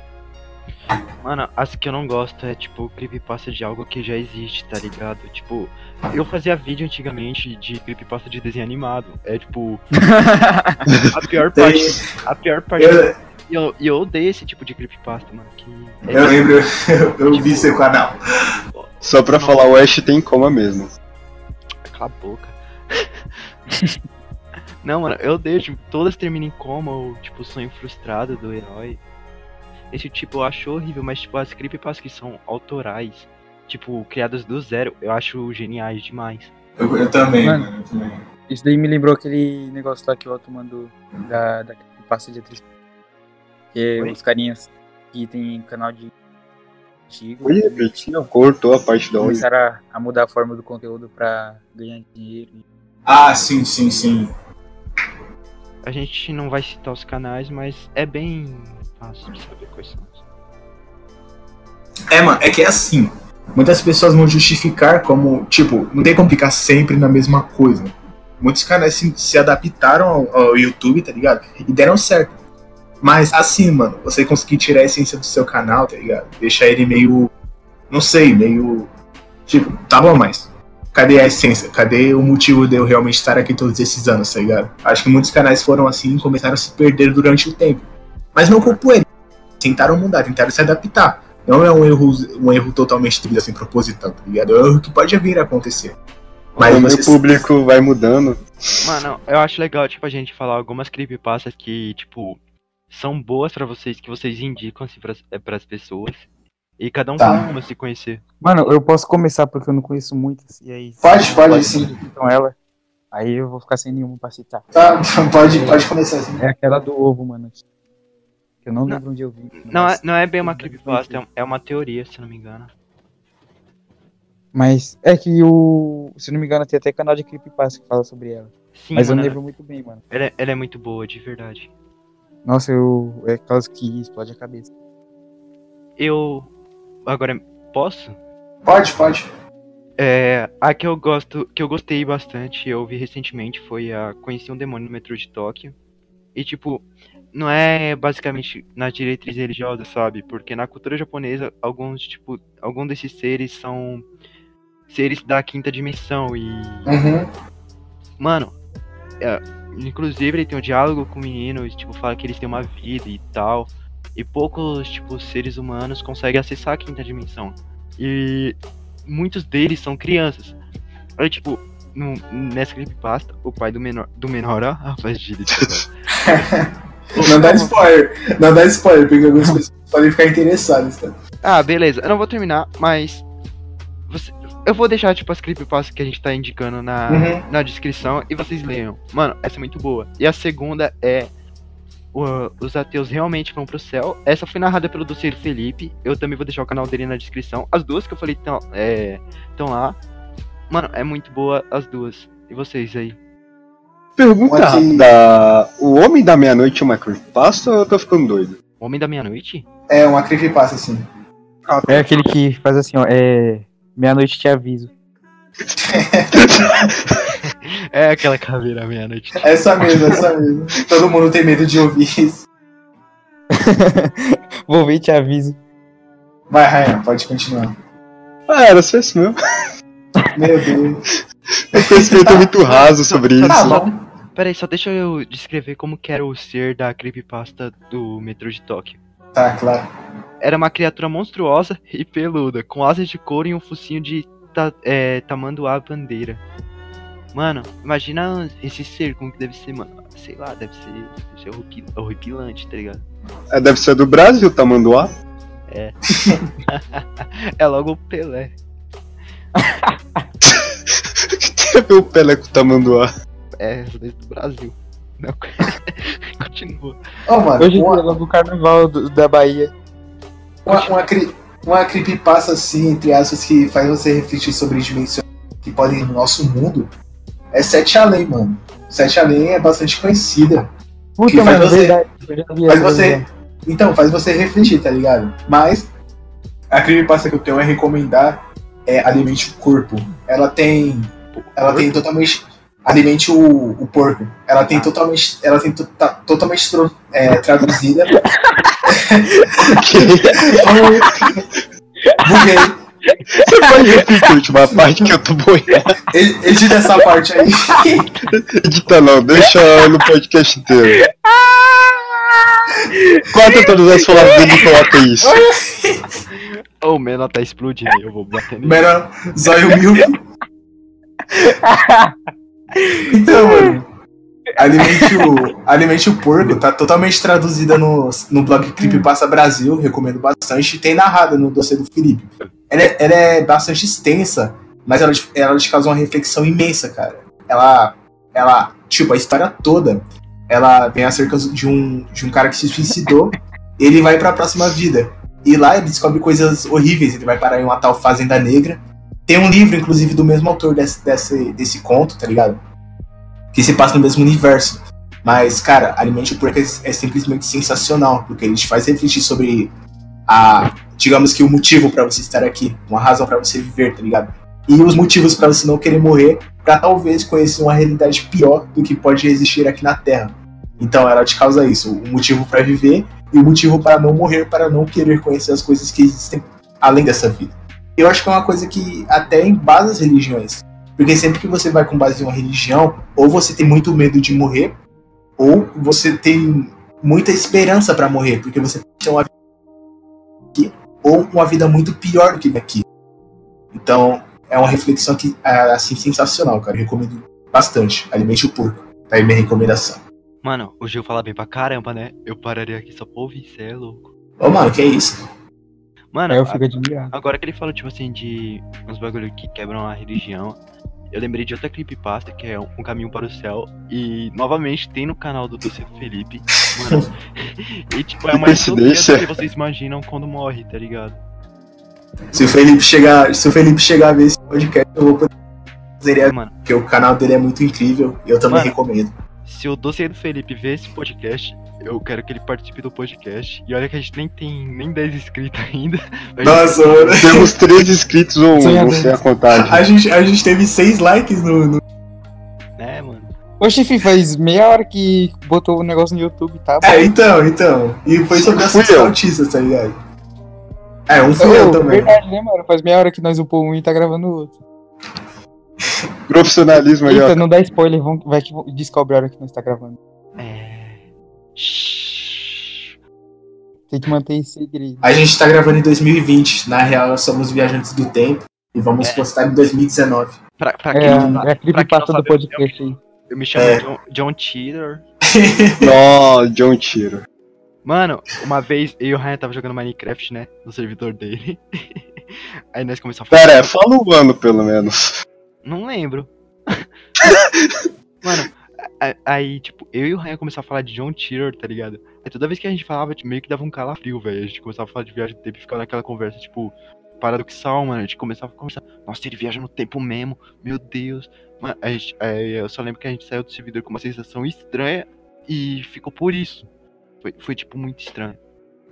Speaker 1: Mano, as que eu não gosto é tipo creepypasta de algo que já existe, tá ligado? Tipo, eu fazia vídeo antigamente de creepypasta de desenho animado. É tipo. a pior parte. A pior parte.
Speaker 2: Eu,
Speaker 1: E eu, e eu odeio esse tipo de creepypasta, mano. Que é
Speaker 2: eu lembro, eu, eu vi seu canal.
Speaker 3: Só pra falar, o Ash tem coma mesmo.
Speaker 1: Cala a boca. Não, mano, eu tipo, todas terminam em coma ou, tipo, sonho frustrado do herói. Esse tipo eu acho horrível, mas, tipo, as creepypastas que são autorais, tipo, criadas do zero, eu acho geniais demais.
Speaker 2: Eu, eu também,
Speaker 4: Mano.
Speaker 2: mano, eu também.
Speaker 4: Isso daí me lembrou aquele negócio lá que o Otto mandou da, da pasta de atriz. Que é
Speaker 1: Oi?
Speaker 4: os carinhas que tem canal de antigo
Speaker 3: Oi, Betinho, cortou a parte da onde.
Speaker 4: começaram a, a mudar a forma do conteúdo pra ganhar dinheiro.
Speaker 2: Ah, sim, sim, sim.
Speaker 1: A gente não vai citar os canais, mas é bem fácil de saber quais são.
Speaker 2: É, mano, é que é assim. Muitas pessoas vão justificar como, tipo, não tem como ficar sempre na mesma coisa. Muitos canais se, se adaptaram ao, ao YouTube, tá ligado? E deram certo. Mas assim, mano, você conseguir tirar a essência do seu canal, tá ligado? Deixar ele meio. Não sei, meio. Tipo, tá bom, mas. Cadê a essência? Cadê o motivo de eu realmente estar aqui todos esses anos, tá ligado? Acho que muitos canais foram assim e começaram a se perder durante o tempo. Mas não culpo eles. Tentaram mudar, tentaram se adaptar. Não é um erro, um erro totalmente assim, proposital, tá ligado? É um erro que pode vir a acontecer. Mas você-
Speaker 3: o público vai mudando.
Speaker 1: Mano, eu acho legal, tipo, a gente falar algumas creepypastas que, tipo, são boas pra vocês, que vocês indicam, assim, pras, é, pras pessoas. E cada um
Speaker 2: Tá.
Speaker 1: tem uma se conhecer.
Speaker 4: Mano, eu posso começar porque eu não conheço muitas. E aí.
Speaker 2: Pode, pode
Speaker 4: vocês
Speaker 2: sim.
Speaker 4: citam ela. Aí eu vou ficar sem nenhuma pra citar.
Speaker 2: Tá, pode, pode começar assim.
Speaker 4: É aquela do ovo, mano. Que eu não
Speaker 1: Não.
Speaker 4: lembro onde eu vi.
Speaker 1: Não é, não é bem uma creepypasta, é é uma teoria, se não me engano.
Speaker 4: Mas é que o. Se não me engano, tem até canal de creepypasta que fala sobre ela.
Speaker 1: Sim,
Speaker 4: Mas eu
Speaker 1: mano,
Speaker 4: não lembro muito bem, mano.
Speaker 1: ela, é- ela é muito boa, de verdade.
Speaker 4: Nossa, eu. É aquelas que explode a cabeça.
Speaker 1: Eu. Agora, posso?
Speaker 2: Pode, pode.
Speaker 1: É, a que eu gosto, que eu gostei bastante, eu vi recentemente, foi a Conheci um Demônio no Metrô de Tóquio. E tipo, não é basicamente na diretriz religiosa, sabe? Porque na cultura japonesa, alguns, tipo, alguns desses seres são seres da quinta dimensão e
Speaker 2: Uhum.
Speaker 1: Mano, é, inclusive ele tem um diálogo com o menino, e, tipo, fala que eles têm uma vida e tal. E poucos, tipo, seres humanos conseguem acessar a quinta dimensão. E muitos deles são crianças. Aí, tipo, no, nessa creepypasta, o pai do menor, do menor, ó, a faz de
Speaker 2: Não dá spoiler. Não dá spoiler, porque algumas pessoas podem ficar interessadas, tá?
Speaker 1: Ah, beleza. Eu não vou terminar, mas. você- eu vou deixar, tipo, as creepypastas que a gente tá indicando na,
Speaker 2: Uhum.
Speaker 1: na descrição e vocês leiam. Mano, essa é muito boa. E a segunda é. O- os ateus realmente vão pro céu. Essa foi narrada pelo doceiro Felipe. Eu também vou deixar o canal dele na descrição. As duas que eu falei estão é, tão lá. Mano, é muito boa as duas. E vocês aí?
Speaker 3: Pergunta rápida. O Homem da Meia-Noite é uma creepypasta ou eu tô ficando doido?
Speaker 1: Homem da Meia-Noite?
Speaker 2: É uma creepypasta, assim.
Speaker 4: É aquele que faz assim, ó, é. Meia-noite te aviso.
Speaker 1: É aquela caveira meia-noite.
Speaker 2: Essa mesmo, essa mesmo. Todo mundo tem medo de ouvir isso.
Speaker 4: Vou ver e te aviso.
Speaker 2: Vai, Ryan, pode continuar.
Speaker 3: Ah, era só isso mesmo.
Speaker 2: Meu Deus.
Speaker 3: Meu conhecimento é muito raso sobre
Speaker 2: Tá
Speaker 3: isso.
Speaker 2: bom.
Speaker 1: Pera aí, só deixa eu descrever como que era o ser da creepypasta do metrô de Tóquio.
Speaker 2: Tá, claro.
Speaker 1: Era uma criatura monstruosa e peluda, com asas de couro e um focinho de ta é, tamanduá bandeira. Mano, imagina esse ser, como que deve ser, mano. Sei lá, deve ser, deve ser horripi- horripilante, tá ligado?
Speaker 3: É, deve ser do Brasil, Tamanduá.
Speaker 1: É logo o Pelé.
Speaker 3: Teve o Pelé com o Tamanduá.
Speaker 1: É, do Brasil. Não, continua.
Speaker 2: Ô, mano,
Speaker 4: Hoje é
Speaker 2: uma,
Speaker 4: logo o carnaval do- da Bahia.
Speaker 2: uma, uma, cri- uma creepypasta, assim, entre aspas, que faz você refletir sobre dimensões que podem ir no nosso mundo, é Sete Além, mano. Sete Além é bastante conhecida.
Speaker 4: Puta, mano,
Speaker 2: você-
Speaker 4: verdade.
Speaker 2: Faz você. Então, faz você refletir, tá ligado? Mas a creepypasta que eu tenho é recomendar é Alimente o Corpo. Ela tem. Ela tem totalmente. Alimente o, o porco. Ela tem totalmente. Ela tem to- tá totalmente tro- é, traduzida. Buguei.
Speaker 3: Você pode repetir a última parte que eu tô boiando.
Speaker 2: Ed- Edita essa parte aí.
Speaker 3: Edita não, deixa no podcast inteiro. Corta todas as palavras dele e coloca isso.
Speaker 1: Ô, o menor tá explodindo, eu vou bater nele.
Speaker 2: Melhor zóio mil. Então, mano. Alimente o, Alimente o Porco tá totalmente traduzida no, no blog Creepypasta Brasil, recomendo bastante. e Tem narrada no dossiê do Felipe. Ela é, ela é bastante extensa, mas ela, te- ela te causa uma reflexão imensa, cara. Ela, ela, tipo, a história toda, ela vem acerca de um, de um cara que se suicidou. ele vai pra próxima vida. E lá ele descobre coisas horríveis. Ele vai parar em uma tal Fazenda Negra. Tem um livro, inclusive, do mesmo autor desse, desse, desse conto, tá ligado? Que se passa no mesmo universo. Mas, cara, Alimente o Porco é, é simplesmente sensacional, porque ele te faz refletir sobre a. Digamos que o motivo pra você estar aqui, uma razão pra você viver, tá ligado? E os motivos pra você não querer morrer, pra talvez conhecer uma realidade pior do que pode existir aqui na Terra. Então ela te causa isso, o motivo pra viver e o motivo para não morrer, para não querer conhecer as coisas que existem além dessa vida. Eu acho que é uma coisa que até embasa as religiões. Porque sempre que você vai com base em uma religião, ou você tem muito medo de morrer, ou você tem muita esperança pra morrer, porque você tem uma vida aqui, ou uma vida muito pior do que aqui. Então, é uma reflexão que é assim sensacional, cara. Eu recomendo bastante. Alimente o porco. Tá aí minha recomendação.
Speaker 1: Mano, o Gil fala bem pra caramba, né? Eu pararia aqui só pra ouvir, cê é louco.
Speaker 2: Ô, mano, que isso?
Speaker 1: Mano,
Speaker 4: Aí eu fico admirado.
Speaker 1: agora que ele falou, tipo assim, de uns bagulho que quebram a religião, eu lembrei de outra creepypasta que é Um Caminho para o Céu. E novamente tem no canal do Doce Felipe. Mano. e tipo, é mais
Speaker 3: Coincidência.
Speaker 1: que vocês imaginam quando morre, tá ligado?
Speaker 2: Se o Felipe chegar, se o Felipe chegar a ver esse podcast, eu vou poder fazer ele,
Speaker 1: Mano,
Speaker 2: porque o canal dele é muito incrível e eu também
Speaker 1: Mano.
Speaker 2: recomendo.
Speaker 1: se o Doce do Felipe ver esse podcast, eu quero que ele participe do podcast. E olha que a gente nem tem nem 10 inscritos ainda.
Speaker 2: Nossa, mano.
Speaker 3: Temos três inscritos ou um, sei a contagem.
Speaker 2: A gente, a gente teve seis likes no. no-
Speaker 1: né, mano?
Speaker 4: Oxe, Fih, faz meia hora que botou o negócio no YouTube, tá?
Speaker 2: É, então, então. E foi sobre
Speaker 3: eu.
Speaker 2: autistas, tá ligado? É, um fui eu também.
Speaker 4: Verdade, né, mano? Faz meia hora que nós upou um e tá gravando o outro.
Speaker 3: Profissionalismo aí, ó.
Speaker 4: não dá spoiler, vão, vai que descobre a hora que nós tá gravando.
Speaker 1: É.
Speaker 4: Tem que manter esse segredo.
Speaker 2: A gente tá gravando em 2020. Na real, nós somos viajantes do tempo. E vamos
Speaker 1: É.
Speaker 2: postar em 2019.
Speaker 1: Pra, pra
Speaker 4: É,
Speaker 1: quem não,
Speaker 4: é a creepypasta
Speaker 1: não
Speaker 4: do
Speaker 1: eu-
Speaker 4: podcast aí.
Speaker 1: eu me chamo
Speaker 2: É.
Speaker 1: John, John Cheater.
Speaker 3: Nó, John Tiro.
Speaker 1: Mano, uma vez eu e o Ryan tava jogando Minecraft, né? No servidor dele. Aí nós começamos a falar.
Speaker 3: Pera, é, fala o ano pelo menos.
Speaker 1: Não lembro. Mano, aí, tipo, eu e o Ryan começamos a falar de John Cheater, tá ligado? Aí toda vez que a gente falava, tipo, meio que dava um calafrio, velho. A gente começava a falar de viagem no tempo e ficava naquela conversa, tipo, paradoxal, mano. A gente começava a conversar. Nossa, ele viaja no tempo mesmo, meu Deus. Mano, a gente, aí eu só lembro que a gente saiu do servidor com uma sensação estranha e ficou por isso. Foi, foi tipo, muito estranho.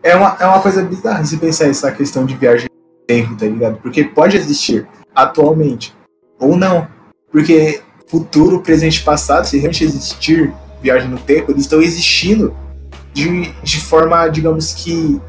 Speaker 2: É uma, é uma coisa bizarra se pensar essa questão de viagem no tempo, tá ligado? Porque pode existir atualmente. Ou não. Porque futuro, presente e passado, se realmente existir viagem no tempo, eles estão existindo de, de forma, digamos que.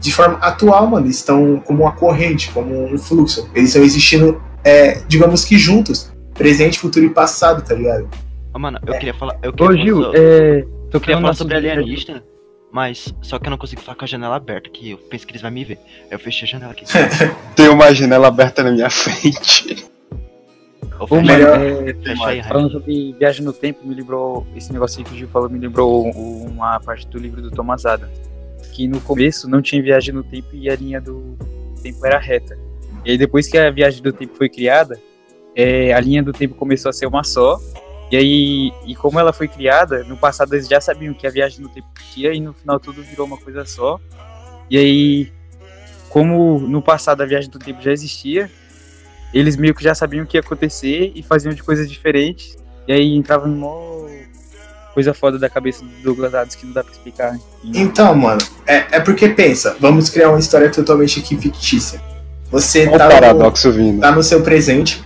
Speaker 2: De forma atual, mano. Eles estão como uma corrente, como um fluxo. Eles estão existindo, é, digamos que juntos. Presente, futuro e passado, tá ligado?
Speaker 1: Ô, mano, eu queria falar. Eu queria
Speaker 4: Ô,
Speaker 1: falar
Speaker 4: Gil,
Speaker 1: so-
Speaker 4: é.
Speaker 1: Eu queria falar sobre
Speaker 4: sobre-
Speaker 1: alienígena, mas só que eu não consigo falar com a janela aberta, que eu penso que eles vão me ver. Eu fechei a janela aqui.
Speaker 3: Tem uma janela aberta na minha frente.
Speaker 4: Mano,
Speaker 2: Melhor-
Speaker 4: é,
Speaker 1: Ryan.
Speaker 4: falando sobre viagem no tempo, me lembrou. Esse negócio aí que o Gil falou me lembrou uma parte do livro do Thomas Adams. Que no começo não tinha viagem no tempo e a linha do tempo era reta. E aí depois que a viagem do tempo foi criada, é, a linha do tempo começou a ser uma só. E aí, e como ela foi criada, no passado eles já sabiam que a viagem no tempo existia e no final tudo virou uma coisa só. E aí, como no passado a viagem do tempo já existia, eles meio que já sabiam o que ia acontecer e faziam de coisas diferentes. E aí entrava em mó coisa foda da cabeça do Douglas Adams que não dá pra explicar. E-
Speaker 2: Então, mano, é, é porque pensa, vamos criar uma história totalmente aqui fictícia. Você
Speaker 3: Olha
Speaker 2: tá
Speaker 3: o
Speaker 2: no-
Speaker 3: paradoxo vindo.
Speaker 2: tá no seu presente,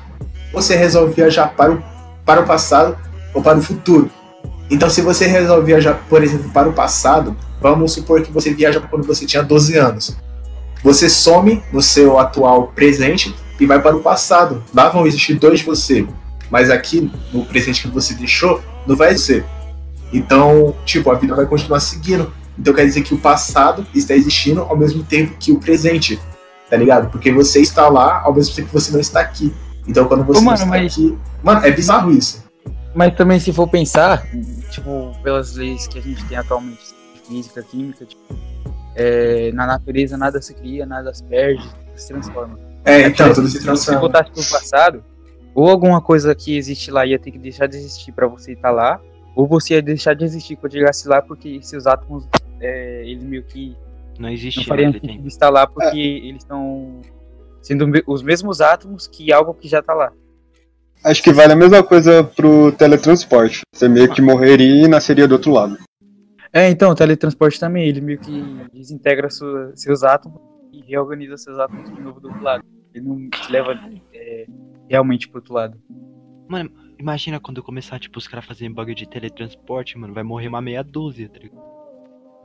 Speaker 2: você resolve viajar para o, para o passado ou para o futuro. Então, se você resolve viajar, por exemplo, para o passado, vamos supor que você viaja para quando você tinha 12 anos. Você some no seu atual presente e vai para o passado. Lá vão existir dois de você. Mas aqui, no presente que você deixou, não vai ser. Então, tipo, a vida vai continuar seguindo. Então quer dizer que o passado está existindo ao mesmo tempo que o presente. Tá ligado? Porque você está lá ao mesmo tempo que você não está aqui. Então quando você
Speaker 4: Ô,
Speaker 2: não
Speaker 4: mano,
Speaker 2: está
Speaker 4: mas-
Speaker 2: aqui. Mano, é bizarro isso.
Speaker 4: Mas também se for pensar, tipo, pelas leis que a gente tem atualmente, física, química, tipo, é, na natureza nada se cria, nada se perde, se transforma.
Speaker 2: É, então,
Speaker 4: tipo,
Speaker 2: tudo se
Speaker 4: Se você
Speaker 2: transforma.
Speaker 4: voltasse pro passado, ou alguma coisa que existe lá ia ter que deixar de existir pra você estar lá, ou você ia deixar de existir quando chegasse lá, porque seus átomos, é, eles meio que
Speaker 1: Não
Speaker 4: não
Speaker 1: existe
Speaker 4: fariam sentido estar lá, porque eles estão sendo os mesmos átomos que algo que já tá lá.
Speaker 3: Acho que vale a mesma coisa pro teletransporte. Você meio que morreria e nasceria do outro lado.
Speaker 4: É, então, o teletransporte também, ele meio que desintegra sua- seus átomos e reorganiza seus átomos de novo do outro lado. Ele não te leva é, realmente pro outro lado.
Speaker 1: Mano, imagina quando começar, tipo, os caras fazerem bagulho de teletransporte, mano, vai morrer uma meia dúzia, tá ligado?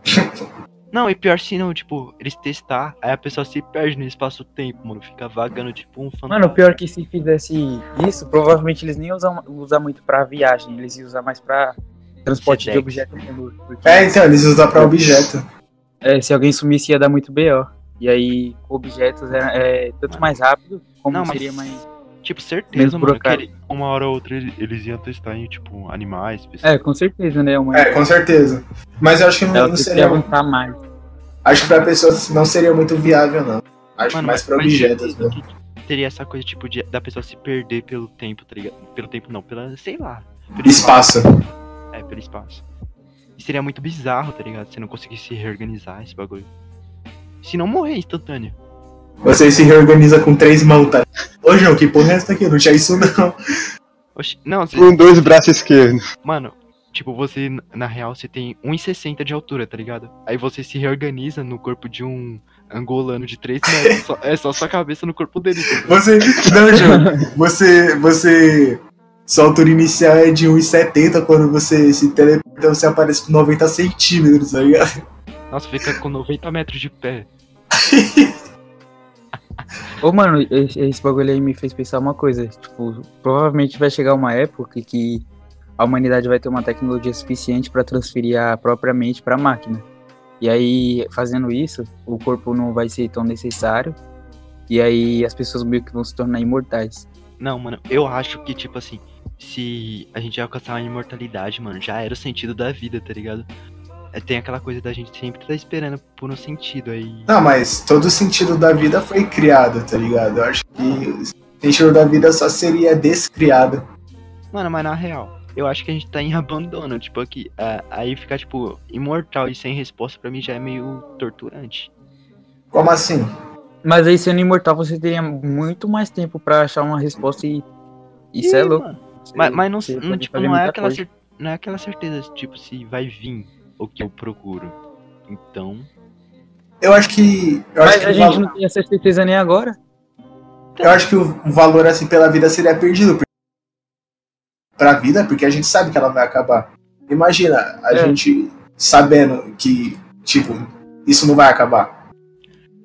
Speaker 1: Não, e pior se não, tipo, eles testar, aí a pessoa se perde no espaço-tempo, mano, fica vagando tipo um fantasma.
Speaker 4: Mano, pior é que se fizesse isso, provavelmente eles nem iam usar, usar muito pra viagem, eles iam usar mais pra transporte de mesmo, Porque
Speaker 2: É, então, eles usam para objeto.
Speaker 4: é, se alguém sumisse ia dar muito BO. E aí, objetos é, é tanto mais rápido, como
Speaker 1: Não, mas-
Speaker 4: seria mais.
Speaker 1: Tipo, certeza,
Speaker 4: Mesmo
Speaker 1: mano, que ele- uma hora ou outra ele- eles iam testar em, tipo, animais, pessoas.
Speaker 4: É, com certeza, né? Uma...
Speaker 2: É, com certeza. Mas eu acho que não, não seria.
Speaker 4: avançar mais.
Speaker 2: Acho que pra pessoas não seria muito viável, não. Acho
Speaker 1: Mano,
Speaker 2: mais
Speaker 1: mas
Speaker 2: pra
Speaker 1: mas
Speaker 2: objetos, né?
Speaker 1: que Teria essa coisa, tipo, de, da pessoa se perder pelo tempo, tá ligado? Pelo tempo não, pela, sei lá. Pelo
Speaker 2: Espaço.
Speaker 1: É, pelo espaço. E seria muito bizarro, tá ligado? Você não conseguir se reorganizar esse bagulho. Se não morrer instantâneo.
Speaker 2: Você se reorganiza com três mãos, tá? Ô, João, que porra é essa aqui? Não tinha isso, não.
Speaker 1: Oxi, não, você,
Speaker 3: Com dois braços esquerdos.
Speaker 1: mano, tipo, você, na real, você tem 1,60 de altura, tá ligado? Aí você se reorganiza no corpo de um angolano de 3 metros. só- é só sua cabeça no corpo dele. tá?
Speaker 2: Você. Não, João. Você. Você. Sua altura inicial é de 1,70. Quando você se teleporta, você aparece com 90 centímetros, tá ligado?
Speaker 1: Nossa, fica com 90 metros de pé.
Speaker 4: Ô, mano, esse, esse bagulho aí me fez pensar uma coisa. Tipo, provavelmente vai chegar uma época que a humanidade vai ter uma tecnologia suficiente pra transferir a própria mente pra máquina. E aí, fazendo isso, o corpo não vai ser tão necessário. E aí as pessoas meio que vão se tornar imortais.
Speaker 1: Não, mano, eu acho que, tipo assim, se a gente alcançar a imortalidade, mano, já era o sentido da vida, tá ligado? É, tem aquela coisa da gente sempre tá esperando por um sentido aí.
Speaker 2: Não, mas todo sentido da vida foi criado, tá ligado? Eu acho que o sentido da vida só seria descriado.
Speaker 1: Mano, mas na real, eu acho que a gente tá em abandono, tipo, aqui. ah, aí ficar, tipo, imortal e sem resposta pra mim já é meio torturante.
Speaker 2: Como assim?
Speaker 4: Mas aí, sendo imortal, você teria muito mais tempo pra achar uma resposta e. Isso é louco.
Speaker 1: Mas, mas não, não, tipo, não, é aquela cer- não é aquela certeza, tipo, se vai vir o que eu procuro. Então.
Speaker 2: Eu acho que. Eu acho
Speaker 4: Mas
Speaker 2: que,
Speaker 4: a
Speaker 2: o
Speaker 4: gente
Speaker 2: valor,
Speaker 4: não tem essa certeza nem agora.
Speaker 2: eu acho que o valor assim pela vida seria perdido. Pra vida, porque a gente sabe que ela vai acabar. Imagina a
Speaker 4: É.
Speaker 2: gente sabendo que, tipo, isso não vai acabar.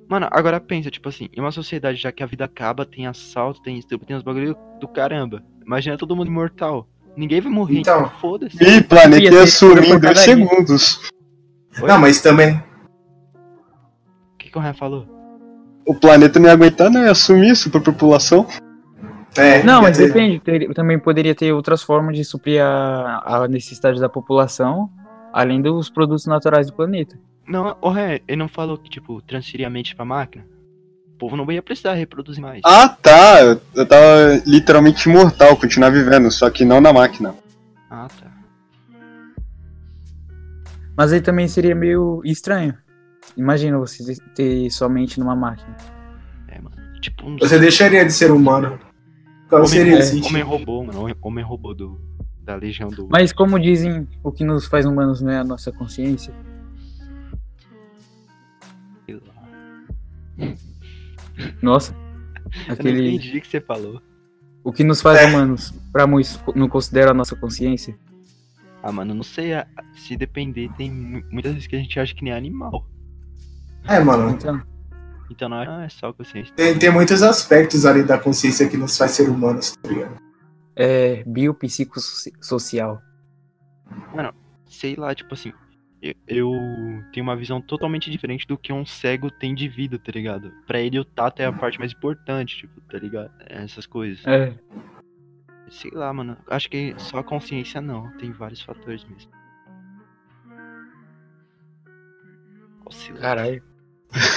Speaker 1: Mano, agora pensa, tipo assim, em uma sociedade já que a vida acaba, tem assalto, tem estupro, tem uns bagulho do caramba. Imagina todo mundo imortal. Ninguém vai morrer,
Speaker 2: Então.
Speaker 1: então foda-se.
Speaker 3: E planeta
Speaker 4: Ia
Speaker 3: ia
Speaker 4: ter
Speaker 3: sumir em dois segundos.
Speaker 1: Oi?
Speaker 2: Não, mas também.
Speaker 1: O que, que o Ryan falou?
Speaker 3: O planeta não ia aguentar, não ia sumir super população.
Speaker 2: É,
Speaker 4: Não, mas
Speaker 2: dizer,
Speaker 4: depende. ter- também poderia ter outras formas de suprir a, a necessidade da população, além dos produtos naturais do planeta.
Speaker 1: Não, o Ryan, ele não falou que, tipo, transferir a mente pra máquina? O povo não ia precisar reproduzir mais.
Speaker 3: Ah, tá. Eu, eu tava literalmente imortal, continuar vivendo, só que não na máquina.
Speaker 1: Ah, tá.
Speaker 4: Mas aí também seria meio estranho. Imagina você ter sua mente numa máquina.
Speaker 1: É, mano. Tipo, um
Speaker 2: Você deixaria de ser humano. Qual
Speaker 1: homem,
Speaker 2: seria
Speaker 1: é,
Speaker 2: esse
Speaker 1: homem robô, mano. Homem, homem robô do, da legião do.
Speaker 4: Mas como dizem, o que nos faz humanos não é a nossa consciência.
Speaker 1: sei lá.
Speaker 4: Nossa.
Speaker 1: Eu não
Speaker 4: Aquele.
Speaker 1: entendi o que você falou.
Speaker 4: O que nos faz
Speaker 2: É.
Speaker 4: humanos, pra muitos, não considera a nossa consciência?
Speaker 1: Ah, mano, não sei. Se depender, tem mu- muitas vezes que a gente acha que nem animal.
Speaker 2: É, mano.
Speaker 4: Então,
Speaker 1: Então não é, é só consciência.
Speaker 2: Tem, tem muitos aspectos ali da consciência que nos faz ser humanos, tá ligado?
Speaker 4: é biopsicossocial.
Speaker 1: Sei lá, tipo assim. Eu- tenho uma visão totalmente diferente do que um cego tem de vida, tá ligado? Pra ele o tato é a parte mais importante, tipo, tá ligado? Essas coisas.
Speaker 4: É.
Speaker 1: Sei lá, mano. Acho que só a consciência não. Tem vários fatores mesmo.
Speaker 4: Caralho.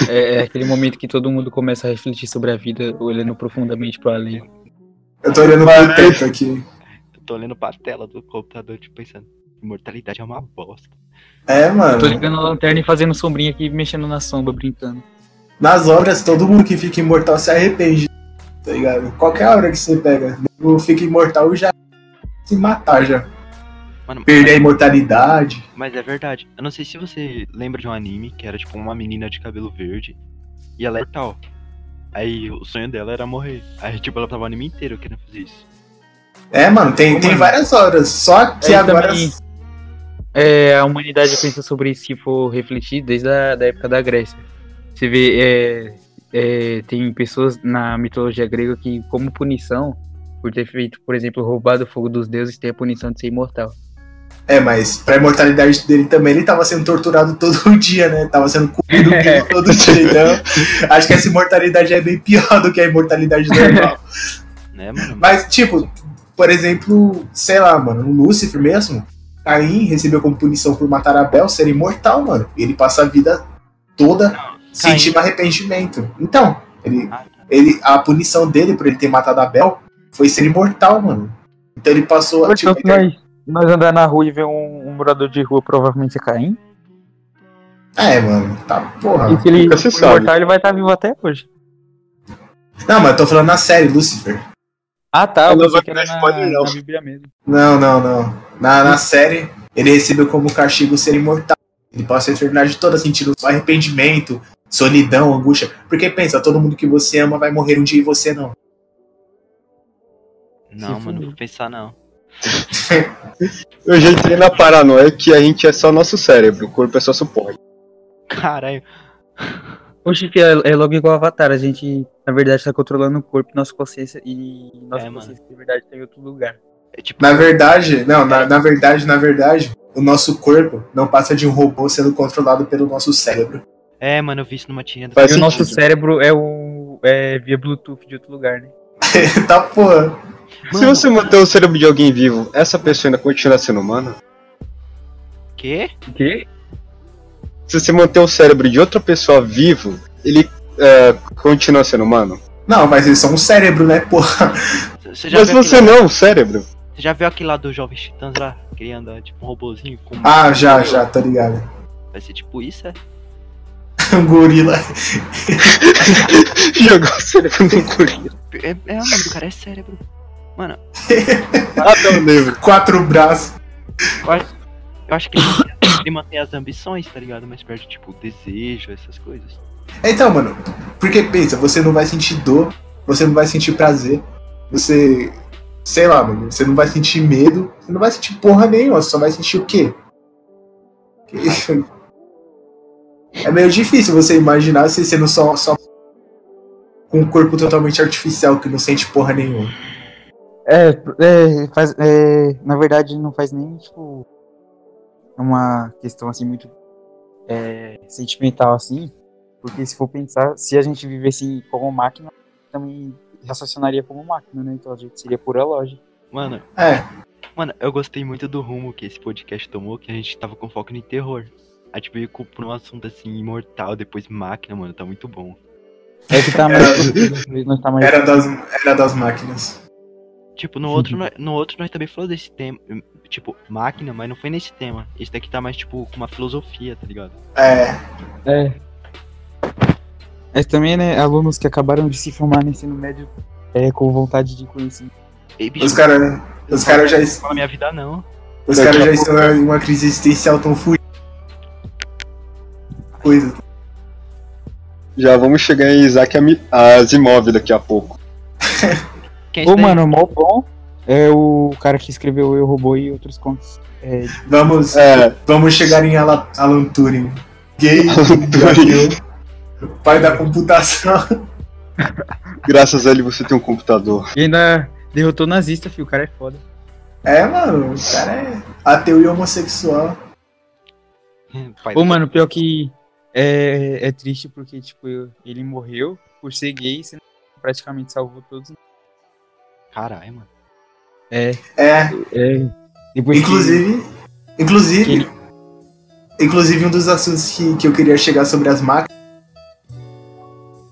Speaker 4: É, é aquele momento que todo mundo começa a refletir sobre a vida, olhando profundamente para além.
Speaker 2: Eu tô olhando pro teto aqui.
Speaker 1: Eu tô olhando pra tela do computador, tipo, pensando. Imortalidade é uma bosta.
Speaker 2: É, mano.
Speaker 4: Tô ligando a lanterna e fazendo sombrinha aqui, mexendo na sombra, brincando.
Speaker 2: Nas obras, todo mundo que fica imortal se arrepende. Tá ligado? Qualquer hora que você pega, nego fica imortal já se matar já.
Speaker 1: Mano,
Speaker 2: Perder a imortalidade.
Speaker 1: Mas é verdade. Eu não sei se você lembra de um anime que era tipo uma menina de cabelo verde e ela é tal. Aí o sonho dela era morrer. Aí tipo ela tava o anime inteiro querendo fazer isso.
Speaker 2: É, mano, tem, tem
Speaker 4: mano.
Speaker 2: várias horas. Só que
Speaker 4: Aí
Speaker 2: agora.
Speaker 4: também- É, a humanidade pensa sobre isso se for refletir desde a da época da Grécia. Você vê, é, é, tem pessoas na mitologia grega que, como punição, por ter feito, por exemplo, roubado o fogo dos deuses, tem a punição de ser imortal.
Speaker 2: É, mas pra imortalidade dele também, ele tava sendo torturado todo dia, né? Tava sendo comido vivo todo dia. Então, acho que essa imortalidade é bem pior do que a imortalidade normal.
Speaker 1: Né, mano?
Speaker 2: Mas, tipo, por exemplo, sei lá, mano, o Lúcifer mesmo, Caim recebeu como punição por matar Abel ser imortal, mano. Ele passa a vida toda sentindo arrependimento. Então, ele,
Speaker 1: tá.
Speaker 2: ele, a punição dele por ele ter matado Abel foi ser imortal, mano. Então ele passou a. Tipo,
Speaker 4: nós, nós andar na rua e ver um, um morador de rua, provavelmente é Caim.
Speaker 2: É, mano, tá porra.
Speaker 4: E se ele for imortal, ele vai estar vivo até hoje.
Speaker 2: Não, mas eu tô falando na série, Lúcifer.
Speaker 4: Ah, tá.
Speaker 3: Não
Speaker 4: que era
Speaker 3: dar
Speaker 4: na,
Speaker 3: spoiler, não.
Speaker 4: na Bíblia mesmo.
Speaker 2: Não, não, não. Na, na série, ele recebeu como castigo ser imortal. Ele passa a eternidade toda sentindo só arrependimento, solidão, angústia. Porque pensa, todo mundo que você ama vai morrer um dia e você não.
Speaker 1: Não, mano,
Speaker 4: fuder.
Speaker 1: vou pensar não.
Speaker 3: Eu já entrei na paranoia que a gente é só nosso cérebro, o corpo é só suporte.
Speaker 1: Caralho.
Speaker 4: Oxe, fia, é logo igual Avatar, a gente, na verdade, tá controlando o corpo, nossa consciência, e nossa
Speaker 1: É, mano.
Speaker 4: consciência, na verdade, tá em outro lugar.
Speaker 1: É tipo,
Speaker 2: Na verdade, não, na, na verdade, na verdade, o nosso corpo não passa de um robô sendo controlado pelo nosso cérebro.
Speaker 1: é, mano, eu vi isso numa tirinha do
Speaker 4: E o nosso cérebro é o. é via Bluetooth de outro lugar, né?
Speaker 2: tá porra.
Speaker 3: Se você manter o cérebro de alguém vivo, essa pessoa ainda continua sendo humana?
Speaker 1: Quê?
Speaker 4: O quê?
Speaker 3: Se você manter o cérebro de outra pessoa vivo, ele é, continua sendo humano?
Speaker 2: Não, mas eles são um cérebro, né, porra?
Speaker 1: Você já,
Speaker 3: Mas você não, o cérebro.
Speaker 1: você já viu aquele lá do Jovem Titãs lá? Que ele anda tipo um robozinho com.
Speaker 2: Ah, já, já, tá ligado.
Speaker 1: Vai ser tipo isso, é?
Speaker 2: Um gorila.
Speaker 3: Jogar o cérebro no gorila.
Speaker 1: É, é o nome do cara, é cérebro. Mano,
Speaker 3: Ah, não lembro.
Speaker 2: Quatro braços.
Speaker 1: eu acho, eu acho que ele mantém, ele mantém as ambições, tá ligado? Mas perde, tipo, o desejo, essas coisas.
Speaker 2: Então, mano, porque pensa, você não vai sentir dor, você não vai sentir prazer, você. Sei lá, mano, você não vai sentir medo, você não vai sentir porra nenhuma, você só vai sentir o quê? É meio difícil você imaginar você sendo só, só com um corpo totalmente artificial que não sente porra nenhuma.
Speaker 4: É, é, faz, é, na verdade não faz nem, tipo, uma questão assim muito é, sentimental assim, porque se for pensar, se a gente vivesse como máquina, também raciocinaria como máquina, né? Então a gente seria pura lógica.
Speaker 1: Mano,
Speaker 2: É,
Speaker 1: mano, eu gostei muito do rumo que esse podcast tomou, que a gente tava com foco no terror. A gente veio com- por um assunto assim, imortal, depois máquina, mano, tá muito bom.
Speaker 4: É que tá mais. nós tá mais
Speaker 2: era das, era das máquinas.
Speaker 1: Tipo, no outro, nós- no outro nós também falou desse tema, tipo, máquina, mas não foi nesse tema. Esse daqui tá mais, tipo, com uma filosofia, tá ligado?
Speaker 2: É,
Speaker 4: É. Mas também, né, alunos que acabaram de se formar no ensino médio é, com vontade de conhecer.
Speaker 1: Ei, bicho,
Speaker 2: os caras os cara já,
Speaker 1: não minha vida não.
Speaker 2: os
Speaker 3: Daqui
Speaker 2: cara
Speaker 3: a
Speaker 2: já estão em uma crise existencial tão fui. Coisa.
Speaker 3: Já vamos chegar em Isaac Asimov daqui a pouco.
Speaker 1: Quem é
Speaker 4: Ô, mano, mó bom é o cara que escreveu Eu, Robô e outros contos. É, de-
Speaker 2: Vamos,
Speaker 3: É,
Speaker 2: vamos chegar em Alan, Alan Turing. Gay,
Speaker 3: Turing.
Speaker 2: pai da computação.
Speaker 3: graças a ele você tem um computador.
Speaker 4: e ainda derrotou nazista, filho. O cara é foda.
Speaker 2: É, mano, o cara é ateu e homossexual.
Speaker 1: Pai
Speaker 4: Ô, mano, pior que é, é triste porque, tipo, eu- ele morreu por ser gay, sendo praticamente salvou todos.
Speaker 1: Caralho, mano.
Speaker 4: É,
Speaker 2: É,
Speaker 4: é. Depois que-
Speaker 2: inclusive, inclusive,
Speaker 4: que ele-
Speaker 2: inclusive um dos assuntos que, que eu queria chegar sobre as máquinas,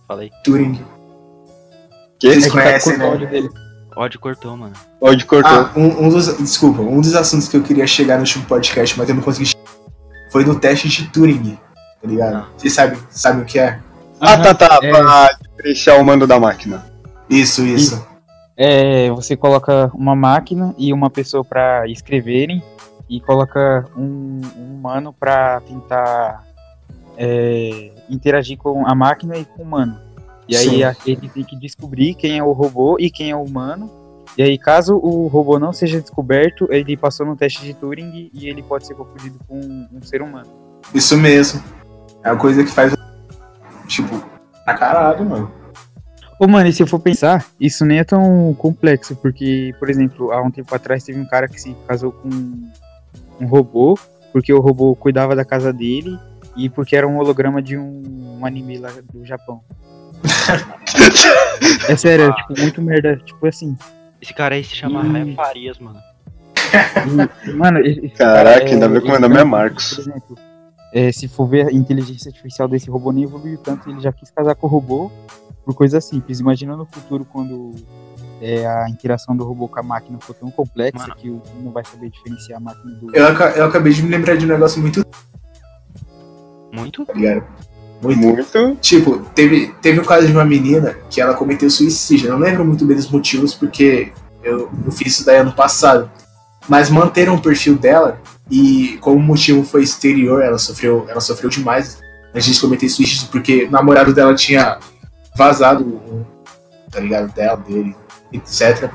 Speaker 1: Falei.
Speaker 2: Turing.
Speaker 3: Que?
Speaker 2: Vocês
Speaker 4: é que tá
Speaker 2: conhecem,
Speaker 4: com o
Speaker 2: né?
Speaker 4: ódio dele.
Speaker 1: Ódio cortou, mano.
Speaker 3: Onde cortou.
Speaker 2: Ah, um, um dos. Desculpa, um dos assuntos que eu queria chegar no último podcast, mas eu não consegui chegar, foi no teste de Turing, tá ligado?
Speaker 1: Ah.
Speaker 2: Vocês sabem, sabem o que é?
Speaker 3: Ah, tá, tá.
Speaker 4: é.
Speaker 3: Pra diferenciar o mando da máquina.
Speaker 2: Isso, isso.
Speaker 4: É, você coloca uma máquina e uma pessoa pra escreverem e coloca um, um humano pra tentar é, interagir com a máquina e com o humano. E aí a- ele tem que descobrir quem é o robô e quem é o humano. E aí, caso o robô não seja descoberto, ele passou no teste de Turing e ele pode ser confundido com um, um ser humano.
Speaker 2: Isso mesmo. É uma coisa que faz. Tipo, pra caralho, mano.
Speaker 4: Ô, mano, e se eu for pensar, isso nem é tão complexo, porque, por exemplo, há um tempo atrás teve um cara que se casou com um robô, porque o robô cuidava da casa dele e porque era um holograma de um, um anime lá do Japão. é sério, é, tipo, muito merda, tipo assim.
Speaker 1: Esse cara aí se chama
Speaker 4: Hum.
Speaker 1: Raia Farias, mano.
Speaker 4: Mano,
Speaker 3: Caraca,
Speaker 4: cara,
Speaker 3: ainda bem que meu nome é Marcos.
Speaker 4: Por exemplo, é, se for ver a inteligência artificial desse robô nem evoluiu tanto, ele já quis casar com o robô por coisa simples. Imagina no futuro quando é, a interação do robô com a máquina for tão complexa
Speaker 1: Mano.
Speaker 4: que o não vai saber diferenciar a máquina do.
Speaker 2: Eu, aca- eu acabei de me lembrar de um negócio muito.
Speaker 1: Muito?
Speaker 2: Tá ligado? Muito.
Speaker 3: Muito.
Speaker 2: Tipo, teve, teve um caso de uma menina que ela cometeu suicídio. Eu não lembro muito bem dos motivos, porque eu, eu fiz isso daí ano passado. mas manteram o perfil dela e como o motivo foi exterior, ela sofreu, ela sofreu demais antes de cometer suicídio porque o namorado dela tinha vazado tá ligado dela, dele, etc.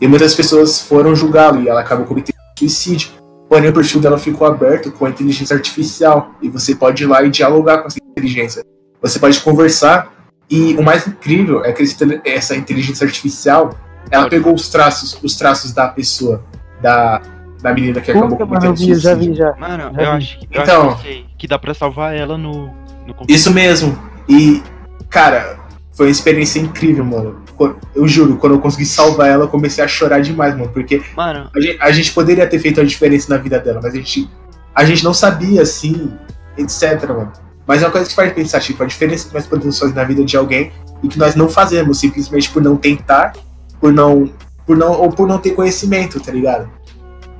Speaker 2: E muitas pessoas foram julgá-lo e ela acabou cometendo suicídio. Porém, o perfil dela ficou aberto com a inteligência artificial e você pode ir lá e dialogar com essa inteligência. Você pode conversar e o mais incrível é que essa inteligência artificial ela pegou os traços, os traços da pessoa, da, da menina que acabou
Speaker 4: Puta,
Speaker 2: cometendo
Speaker 4: mano, eu já
Speaker 2: suicídio.
Speaker 4: vi, já.
Speaker 1: Mano,
Speaker 4: Já
Speaker 1: eu
Speaker 4: vi.
Speaker 1: acho, que- eu
Speaker 2: Então.
Speaker 1: acho que que dá pra salvar ela no, no.
Speaker 2: Isso mesmo. E, cara, foi uma experiência incrível, mano. Eu juro, quando eu consegui salvar ela, eu comecei a chorar demais, mano. Porque
Speaker 1: Mano,
Speaker 2: a gente, a gente poderia ter feito a diferença na vida dela, mas a gente, a gente não sabia, assim, etc, mano. Mas é uma coisa que faz pensar, tipo, a diferença que nós podemos fazer na vida de alguém e que nós não fazemos, simplesmente por não tentar, por não. Por não ou por não ter conhecimento, tá ligado?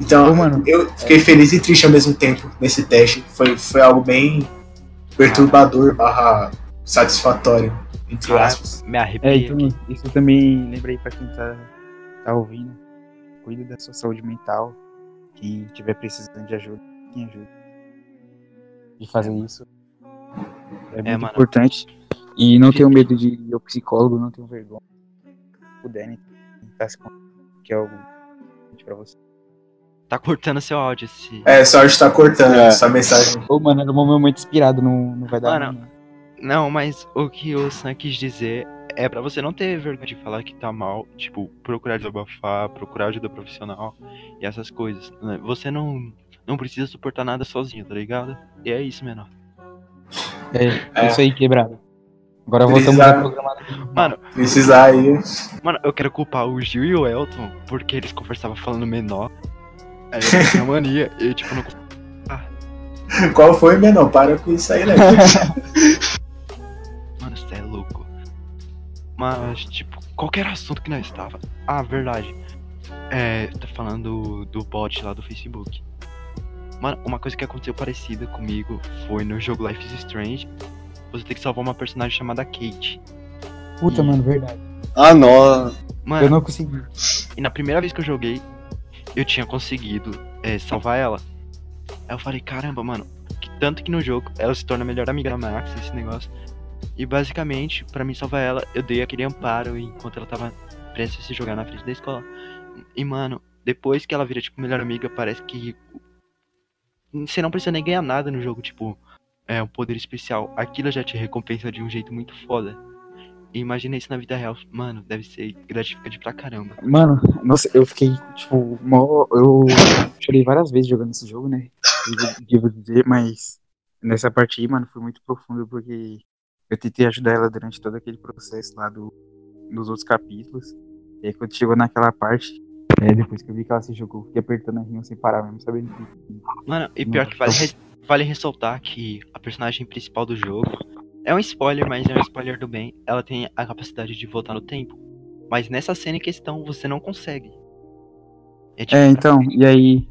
Speaker 2: Então,
Speaker 4: Ô, mano.
Speaker 2: eu fiquei feliz e triste ao mesmo tempo nesse teste. Foi, foi algo bem perturbador barra satisfatório, entre
Speaker 1: Ah,
Speaker 2: aspas.
Speaker 1: me arrepiei
Speaker 4: É, então, isso também lembrei pra quem tá, tá ouvindo. Cuida da sua saúde mental. Quem tiver precisando de ajuda, quem ajuda. De fazer isso. É muito
Speaker 1: mano.
Speaker 4: importante. E não tenham medo de ir ao psicólogo, não tenham vergonha. Se puderem, tentar se contar, que é algo importante pra você.
Speaker 1: Tá cortando seu áudio esse.
Speaker 2: É, só está cortando
Speaker 3: É.
Speaker 2: essa mensagem.
Speaker 4: Ô, mano, era um momento inspirado, não, não vai dar.
Speaker 1: Mano,
Speaker 4: não.
Speaker 1: Não, mas o que o Sam quis dizer é pra você não ter vergonha de falar que tá mal, tipo, procurar desabafar, procurar ajuda profissional e essas coisas. né? Você não, não precisa suportar nada sozinho, tá ligado? E é isso, menor.
Speaker 4: É,
Speaker 2: É.
Speaker 4: isso aí, quebrado. Agora
Speaker 2: Precisar-
Speaker 4: voltamos ao programa.
Speaker 1: Mano,
Speaker 2: Precisar aí.
Speaker 1: mano, eu quero culpar o Gil e o Elton porque eles conversavam falando menor. Aí eu tinha mania, eu tipo não
Speaker 2: Qual foi, menor? Para com isso aí, né?
Speaker 1: Mas, tipo, qualquer assunto que nós estava. Ah, verdade. É, tá falando do bot lá do Facebook. Mano, uma coisa que aconteceu parecida comigo foi no jogo Life is Strange. Você tem que salvar uma personagem chamada Kate.
Speaker 4: Puta,
Speaker 1: Ih.
Speaker 4: mano, verdade.
Speaker 3: Ah, não.
Speaker 1: Mano,
Speaker 4: Eu não consegui.
Speaker 1: e na primeira vez que eu joguei, eu tinha conseguido é, salvar ela. Aí eu falei, caramba, mano, que tanto que no jogo ela se torna a melhor amiga da Max, esse negócio. E basicamente, pra mim salvar ela, eu dei aquele amparo enquanto ela tava prestes a se jogar na frente da escola. E mano, depois que ela vira, tipo, melhor amiga, parece que. Você não precisa nem ganhar nada no jogo, tipo, é um poder especial. Aquilo já te recompensa de um jeito muito foda. E imagina isso na vida real, mano, deve ser gratificante pra caramba.
Speaker 4: Mano, nossa, eu fiquei, tipo, mó, eu chorei várias vezes jogando esse jogo, né? Devo dizer, mas nessa parte aí, mano, foi muito profundo porque eu tentei ajudar ela durante todo aquele processo lá do, dos outros capítulos. E aí quando chegou naquela parte, é, depois que eu vi que ela se jogou, fiquei apertando a rinha sem parar mesmo, sabendo que.
Speaker 1: Mano, e pior que vale, vale ressaltar que a personagem principal do jogo é um spoiler, mas é um spoiler do bem. Ela tem a capacidade de voltar no tempo. Mas nessa cena em questão você não consegue. É, tipo,
Speaker 4: É, então, e aí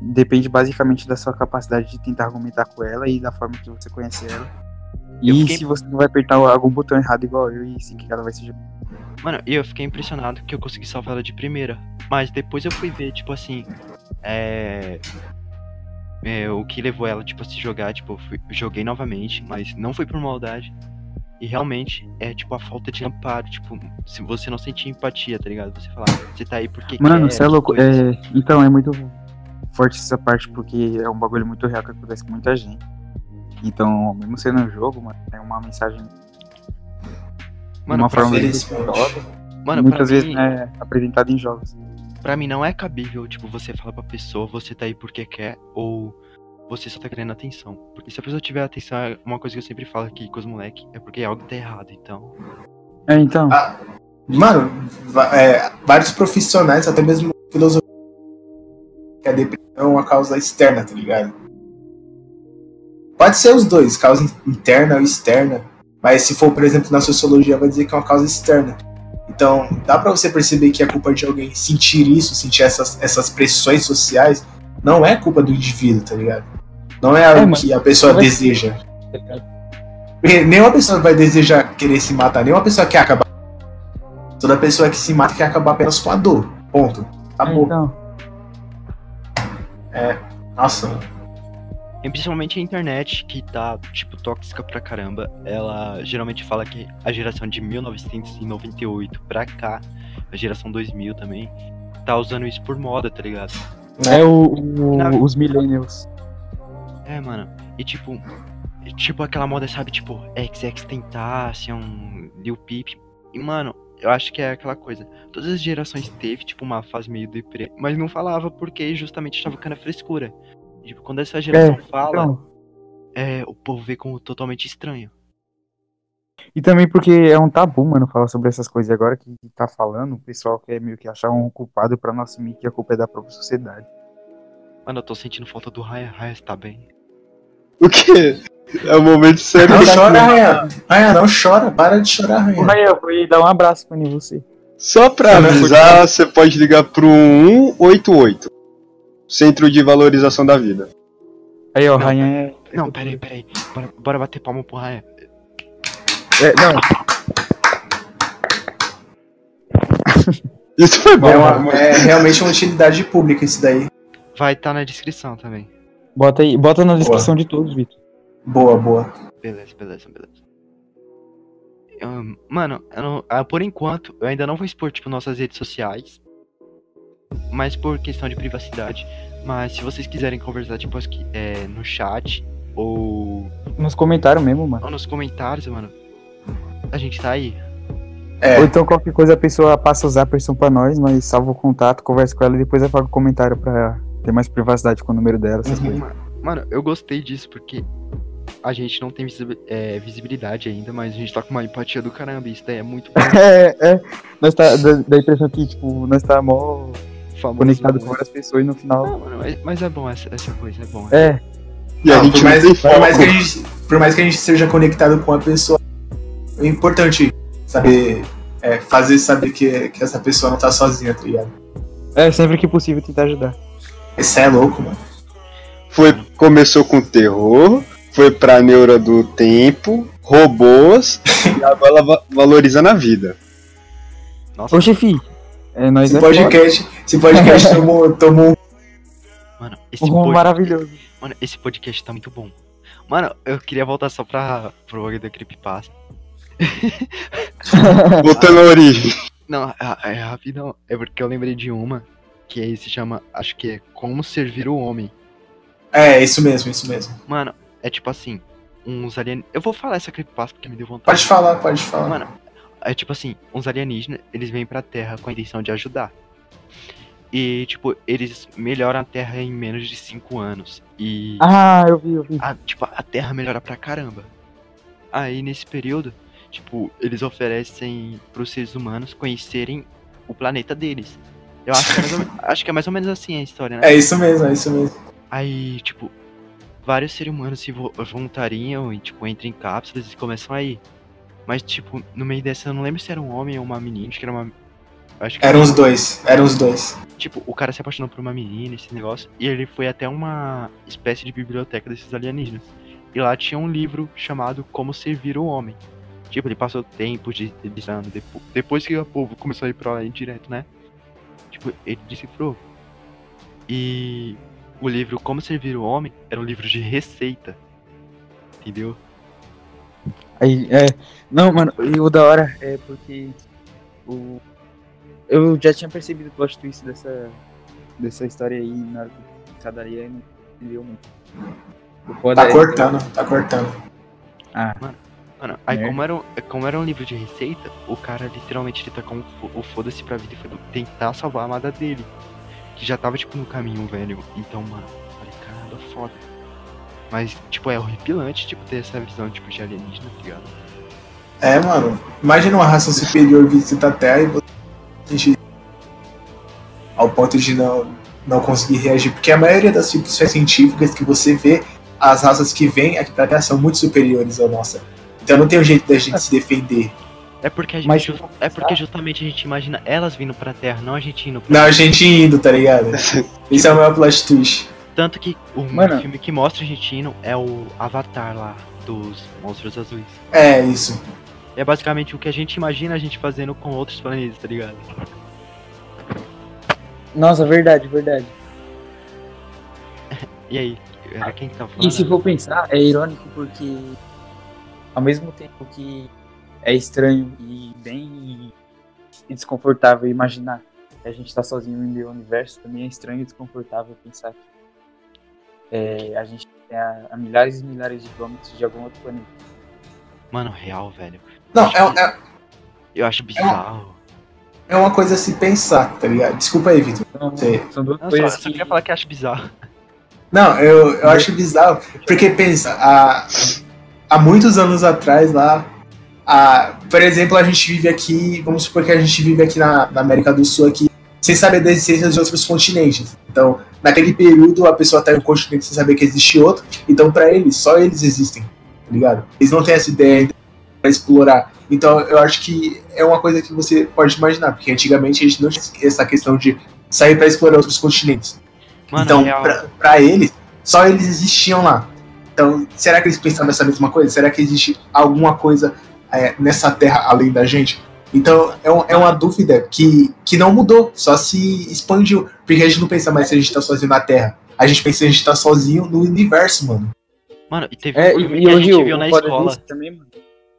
Speaker 4: depende basicamente da sua capacidade de tentar argumentar com ela e da forma que você conhece ela. E
Speaker 1: fiquei-
Speaker 4: se você não vai apertar algum botão errado igual eu e sim que ela vai se jogar.
Speaker 1: Mano, e eu fiquei impressionado que eu consegui salvar ela de primeira. Mas depois eu fui ver, tipo assim. É. é, o que levou ela, tipo, a se jogar, tipo, fui- joguei novamente, mas não foi por maldade. E realmente é tipo a falta de amparo, tipo, se você não sentir empatia, tá ligado? Você falar, você tá aí porque
Speaker 4: Mano,
Speaker 1: quer,
Speaker 4: você é louco. É, então, é muito forte essa parte porque é um bagulho muito real que acontece com muita gente. Então, mesmo sendo um jogo, mano, é uma mensagem
Speaker 1: Mano,
Speaker 4: uma
Speaker 1: pra
Speaker 4: forma.
Speaker 1: Mano,
Speaker 4: muitas
Speaker 1: pra
Speaker 4: vezes
Speaker 1: mim,
Speaker 4: não é apresentada em jogos.
Speaker 1: pra mim não é cabível, tipo, você falar pra pessoa, você tá aí porque quer, ou você só tá querendo atenção. Porque se a pessoa tiver atenção, é uma coisa que eu sempre falo aqui com os moleques, é porque algo tá errado, então.
Speaker 4: É, então.
Speaker 2: Ah, Mano, é, vários profissionais, até mesmo filosofia, que a depressão é uma causa externa, tá ligado? Pode ser os dois, causa interna ou externa. Mas se for, por exemplo, na sociologia, vai dizer que é uma causa externa. Então, dá pra você perceber que é culpa de alguém sentir isso, sentir essas, essas pressões sociais, não é culpa do indivíduo, tá ligado? Não é algo
Speaker 4: mano.
Speaker 2: que a pessoa deseja. Porque nenhuma pessoa vai desejar querer se matar, nenhuma pessoa quer acabar. Toda pessoa que se mata quer acabar apenas com a dor. Ponto.
Speaker 4: É,
Speaker 2: Acabou.
Speaker 4: então.
Speaker 2: Nossa, mano.
Speaker 1: E principalmente a internet, que tá, tipo, tóxica pra caramba. Ela geralmente fala que a geração de 1998 pra cá, a geração 2000 também, tá usando isso por moda, tá ligado?
Speaker 4: É o, o-
Speaker 1: Na-
Speaker 4: os millennials.
Speaker 1: É, mano. E tipo, e, tipo aquela moda, sabe, tipo, XX Tentacion, Lil Peep. E, mano, eu acho que é aquela coisa. Todas as gerações teve, tipo, uma fase meio deprê, mas não falava porque justamente estava ficando a frescura. Tipo, quando essa geração fala,
Speaker 4: Então,
Speaker 1: é, o povo vê como totalmente estranho.
Speaker 4: e também porque é um tabu, mano, falar sobre essas coisas. E agora que tá falando, o pessoal quer meio que achar um culpado pra não assumir que a culpa é da própria sociedade.
Speaker 1: Mano, eu tô sentindo falta do Raya. Raya tá bem.
Speaker 3: O quê? É o momento sério.
Speaker 2: Não chora. Raia. Raia, não chora. Para de chorar,
Speaker 4: Ô,
Speaker 2: Raia.
Speaker 4: Raia, eu vou dar um abraço pra você.
Speaker 3: Só pra avisar, você pode ligar pro 188. Centro de Valorização da Vida.
Speaker 4: Aí, ó,
Speaker 1: Não.
Speaker 4: Rainha é.
Speaker 1: Não, peraí, peraí. Bora, bora bater palma pro Raya.
Speaker 4: é. Não,
Speaker 3: Isso foi bom.
Speaker 2: É, uma- é realmente uma utilidade pública isso daí.
Speaker 1: Vai estar na descrição também.
Speaker 4: bota aí, bota na descrição de todos, Vitor.
Speaker 2: Boa, boa.
Speaker 1: Beleza, beleza, beleza. Mano, eu não- ah, por enquanto, eu ainda não vou expor, tipo, nossas redes sociais. Mas por questão de privacidade. Mas se vocês quiserem conversar, tipo, aqui, é, no chat ou,
Speaker 4: Nos comentários mesmo, mano.
Speaker 1: ou nos comentários, mano. A gente tá aí.
Speaker 2: É,
Speaker 4: Ou então qualquer coisa a pessoa passa a usar a versão pra nós, nós salva o contato, conversa com ela e depois apaga o comentário pra ter mais privacidade com o número dela, essas
Speaker 2: Uhum.
Speaker 4: coisas.
Speaker 1: Mano, eu gostei disso porque a gente não tem é, visibilidade ainda, mas a gente tá com uma empatia do caramba. Isso daí é muito bom.
Speaker 4: É, é. Nós tá, dá, dá a impressão que, tipo, nós tá mó
Speaker 1: famoso,
Speaker 4: conectado
Speaker 1: né?
Speaker 4: com várias pessoas e no final.
Speaker 1: Não, mano, mas, mas é bom essa, essa coisa, é bom.
Speaker 4: É,
Speaker 3: E a gente
Speaker 2: por, mais, por, mais que a gente, por mais que a gente seja conectado com a pessoa, é importante saber é, fazer saber que, que essa pessoa não tá sozinha, tá ligado?
Speaker 4: é sempre que possível tentar ajudar.
Speaker 2: Isso é louco, mano.
Speaker 3: Foi, começou com terror, foi pra neura do tempo, robôs, e agora va- valorizando a vida.
Speaker 1: Nossa,
Speaker 4: Ô, chefi, é, nós
Speaker 2: Esse
Speaker 4: é foda.
Speaker 2: podcast, esse podcast tomou, tomou um.
Speaker 1: mano, esse
Speaker 4: Um
Speaker 1: pod-
Speaker 4: maravilhoso.
Speaker 1: Mano, esse podcast tá muito bom. Mano, eu queria voltar só pra pro bagulho da Creepypasta.
Speaker 3: Voltando à origem.
Speaker 1: Não, é, é rapidão. É porque eu lembrei de uma que aí se chama, acho que é Como Servir o Homem.
Speaker 2: É, isso mesmo, isso mesmo.
Speaker 1: Mano, é tipo assim, uns alien... Eu vou falar essa Creepypasta porque me deu vontade.
Speaker 2: Pode falar, pode falar.
Speaker 1: Mano, é tipo assim, uns alienígenas, eles vêm pra Terra com a intenção de ajudar. E, tipo, eles melhoram a Terra em menos de 5 anos. E,
Speaker 4: Ah, eu vi, eu vi.
Speaker 1: a, tipo, a Terra melhora pra caramba. Aí, nesse período, tipo, eles oferecem pros seres humanos conhecerem o planeta deles. Eu acho que é mais ou, acho que é mais ou menos assim a história, né?
Speaker 2: É isso mesmo, é isso mesmo.
Speaker 1: Aí, tipo, vários seres humanos se vo- voluntariam e, tipo, entram em cápsulas e começam a ir. Mas, tipo, no meio dessa, eu não lembro se era um homem ou uma menina, acho que era uma. Acho que
Speaker 2: Eram os dois, eram os dois.
Speaker 1: Tipo, o cara se apaixonou por uma menina, esse negócio, e ele foi até uma espécie de biblioteca desses alienígenas. E lá tinha um livro chamado Como Servir o Homem. Tipo, ele passou tempo de depois, depois que o povo começou a ir pra lá direto, né? Tipo, ele decifrou. E o livro Como Servir o Homem era um livro de receita. Entendeu?
Speaker 4: Aí, é. Não, mano, e o da hora é porque o. Eu já tinha percebido o plot twist dessa, dessa história aí na hora que cada aí não entendeu muito.
Speaker 2: Tá
Speaker 4: é-
Speaker 2: cortando, tá cortando.
Speaker 4: Ah,
Speaker 1: Mano, aí
Speaker 4: É.
Speaker 1: como era, um, como era um livro de receita, o cara literalmente ele tacou um fo- o foda-se pra vida e foi tentar salvar a amada dele. Que já tava, tipo, no caminho, velho. Então, mano, falei, caramba, foda. Mas, tipo, é horripilante, tipo, ter essa visão, tipo, de alienígena, tá ligado?
Speaker 2: É, mano. Imagina uma raça superior visita a Terra e você ao ponto de não, não conseguir reagir. Porque a maioria das ficções científicas que você vê, as raças que vêm aqui pra Terra são muito superiores à nossa. Então não tem um jeito da gente se defender.
Speaker 1: É porque, a gente,
Speaker 4: Mas-
Speaker 1: ju- é porque justamente a gente imagina elas vindo pra Terra, não a gente indo pra
Speaker 2: Não, a gente indo, tá ligado? Isso é o maior plot twist.
Speaker 1: Tanto que o
Speaker 4: Mano.
Speaker 1: filme que mostra a gente indo é o Avatar lá, dos Monstros Azuis.
Speaker 2: É, isso.
Speaker 1: É basicamente o que a gente imagina a gente fazendo com outros planetas, tá ligado?
Speaker 4: nossa, verdade, verdade.
Speaker 1: E aí, era quem que tava falando?
Speaker 4: E se for pensar, é irônico porque ao mesmo tempo que é estranho e bem desconfortável imaginar que a gente tá sozinho no meio universo, também é estranho e desconfortável pensar que é, a gente tá a milhares e milhares de quilômetros de algum outro planeta.
Speaker 1: Mano, real, velho.
Speaker 2: Não, é, é,
Speaker 1: Eu acho bizarro.
Speaker 2: é uma coisa a se pensar, tá ligado? Desculpa aí, Vitor.
Speaker 4: São duas
Speaker 1: Não, só,
Speaker 4: coisas
Speaker 1: só
Speaker 4: que...
Speaker 1: queria falar que acho bizarro.
Speaker 2: Não, eu, eu acho bizarro. Porque pensa, há, há muitos anos atrás lá, a, por exemplo, a gente vive aqui, vamos supor que a gente vive aqui na, na América do Sul aqui, sem saber da existência de outros continentes. Então, naquele período, a pessoa tá em um continente sem saber que existe outro. Então, pra eles, só eles existem, tá ligado? Eles não têm essa ideia pra explorar. Então, eu acho que é uma coisa que você pode imaginar, porque antigamente a gente não tinha essa questão de sair pra explorar outros continentes.
Speaker 1: Mano,
Speaker 2: então, pra eles, só eles existiam lá. Então, será que eles pensavam nessa mesma coisa? Será que existe alguma coisa é, nessa terra além da gente? Então, é, um- é uma dúvida que, que não mudou, só se expandiu. Porque a gente não pensa mais se a gente tá sozinho na Terra. A gente pensa se a gente tá sozinho no universo, mano.
Speaker 1: Mano, e teve
Speaker 4: É,
Speaker 1: um filme
Speaker 4: e
Speaker 1: que a gente viu na escola
Speaker 4: também, mano.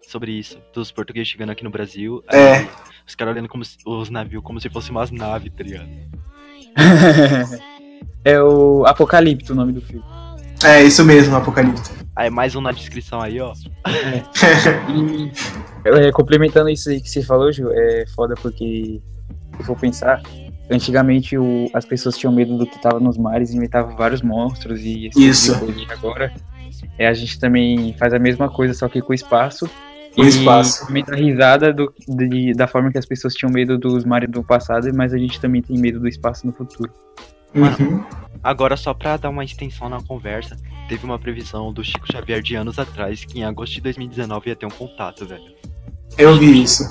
Speaker 1: sobre isso, dos portugueses chegando aqui no Brasil.
Speaker 2: É.
Speaker 1: aí Os caras olhando como se- os navios como se fossem umas naves, tá ligado?
Speaker 4: é o Apocalipto o nome do filme.
Speaker 2: É isso mesmo, Apocalipse.
Speaker 1: Aí mais um na descrição aí, ó.
Speaker 4: E é, complementando isso aí que você falou, Gil, é foda porque, se for pensar, antigamente o- as pessoas tinham medo do que tava nos mares e inventavam vários monstros e esse
Speaker 2: Isso.
Speaker 4: tipo de coisa. E agora é, a gente também faz a mesma coisa, só que com espaço.
Speaker 2: Com
Speaker 4: e
Speaker 2: espaço.
Speaker 4: também dá risada do, de- da forma que as pessoas tinham medo dos mares do passado, mas a gente também tem medo do espaço no futuro.
Speaker 2: Uhum.
Speaker 1: Agora, só pra dar uma extensão na conversa, teve uma previsão do Chico Xavier de anos atrás que em agosto de 2019 ia ter um contato, velho.
Speaker 2: Eu vi isso.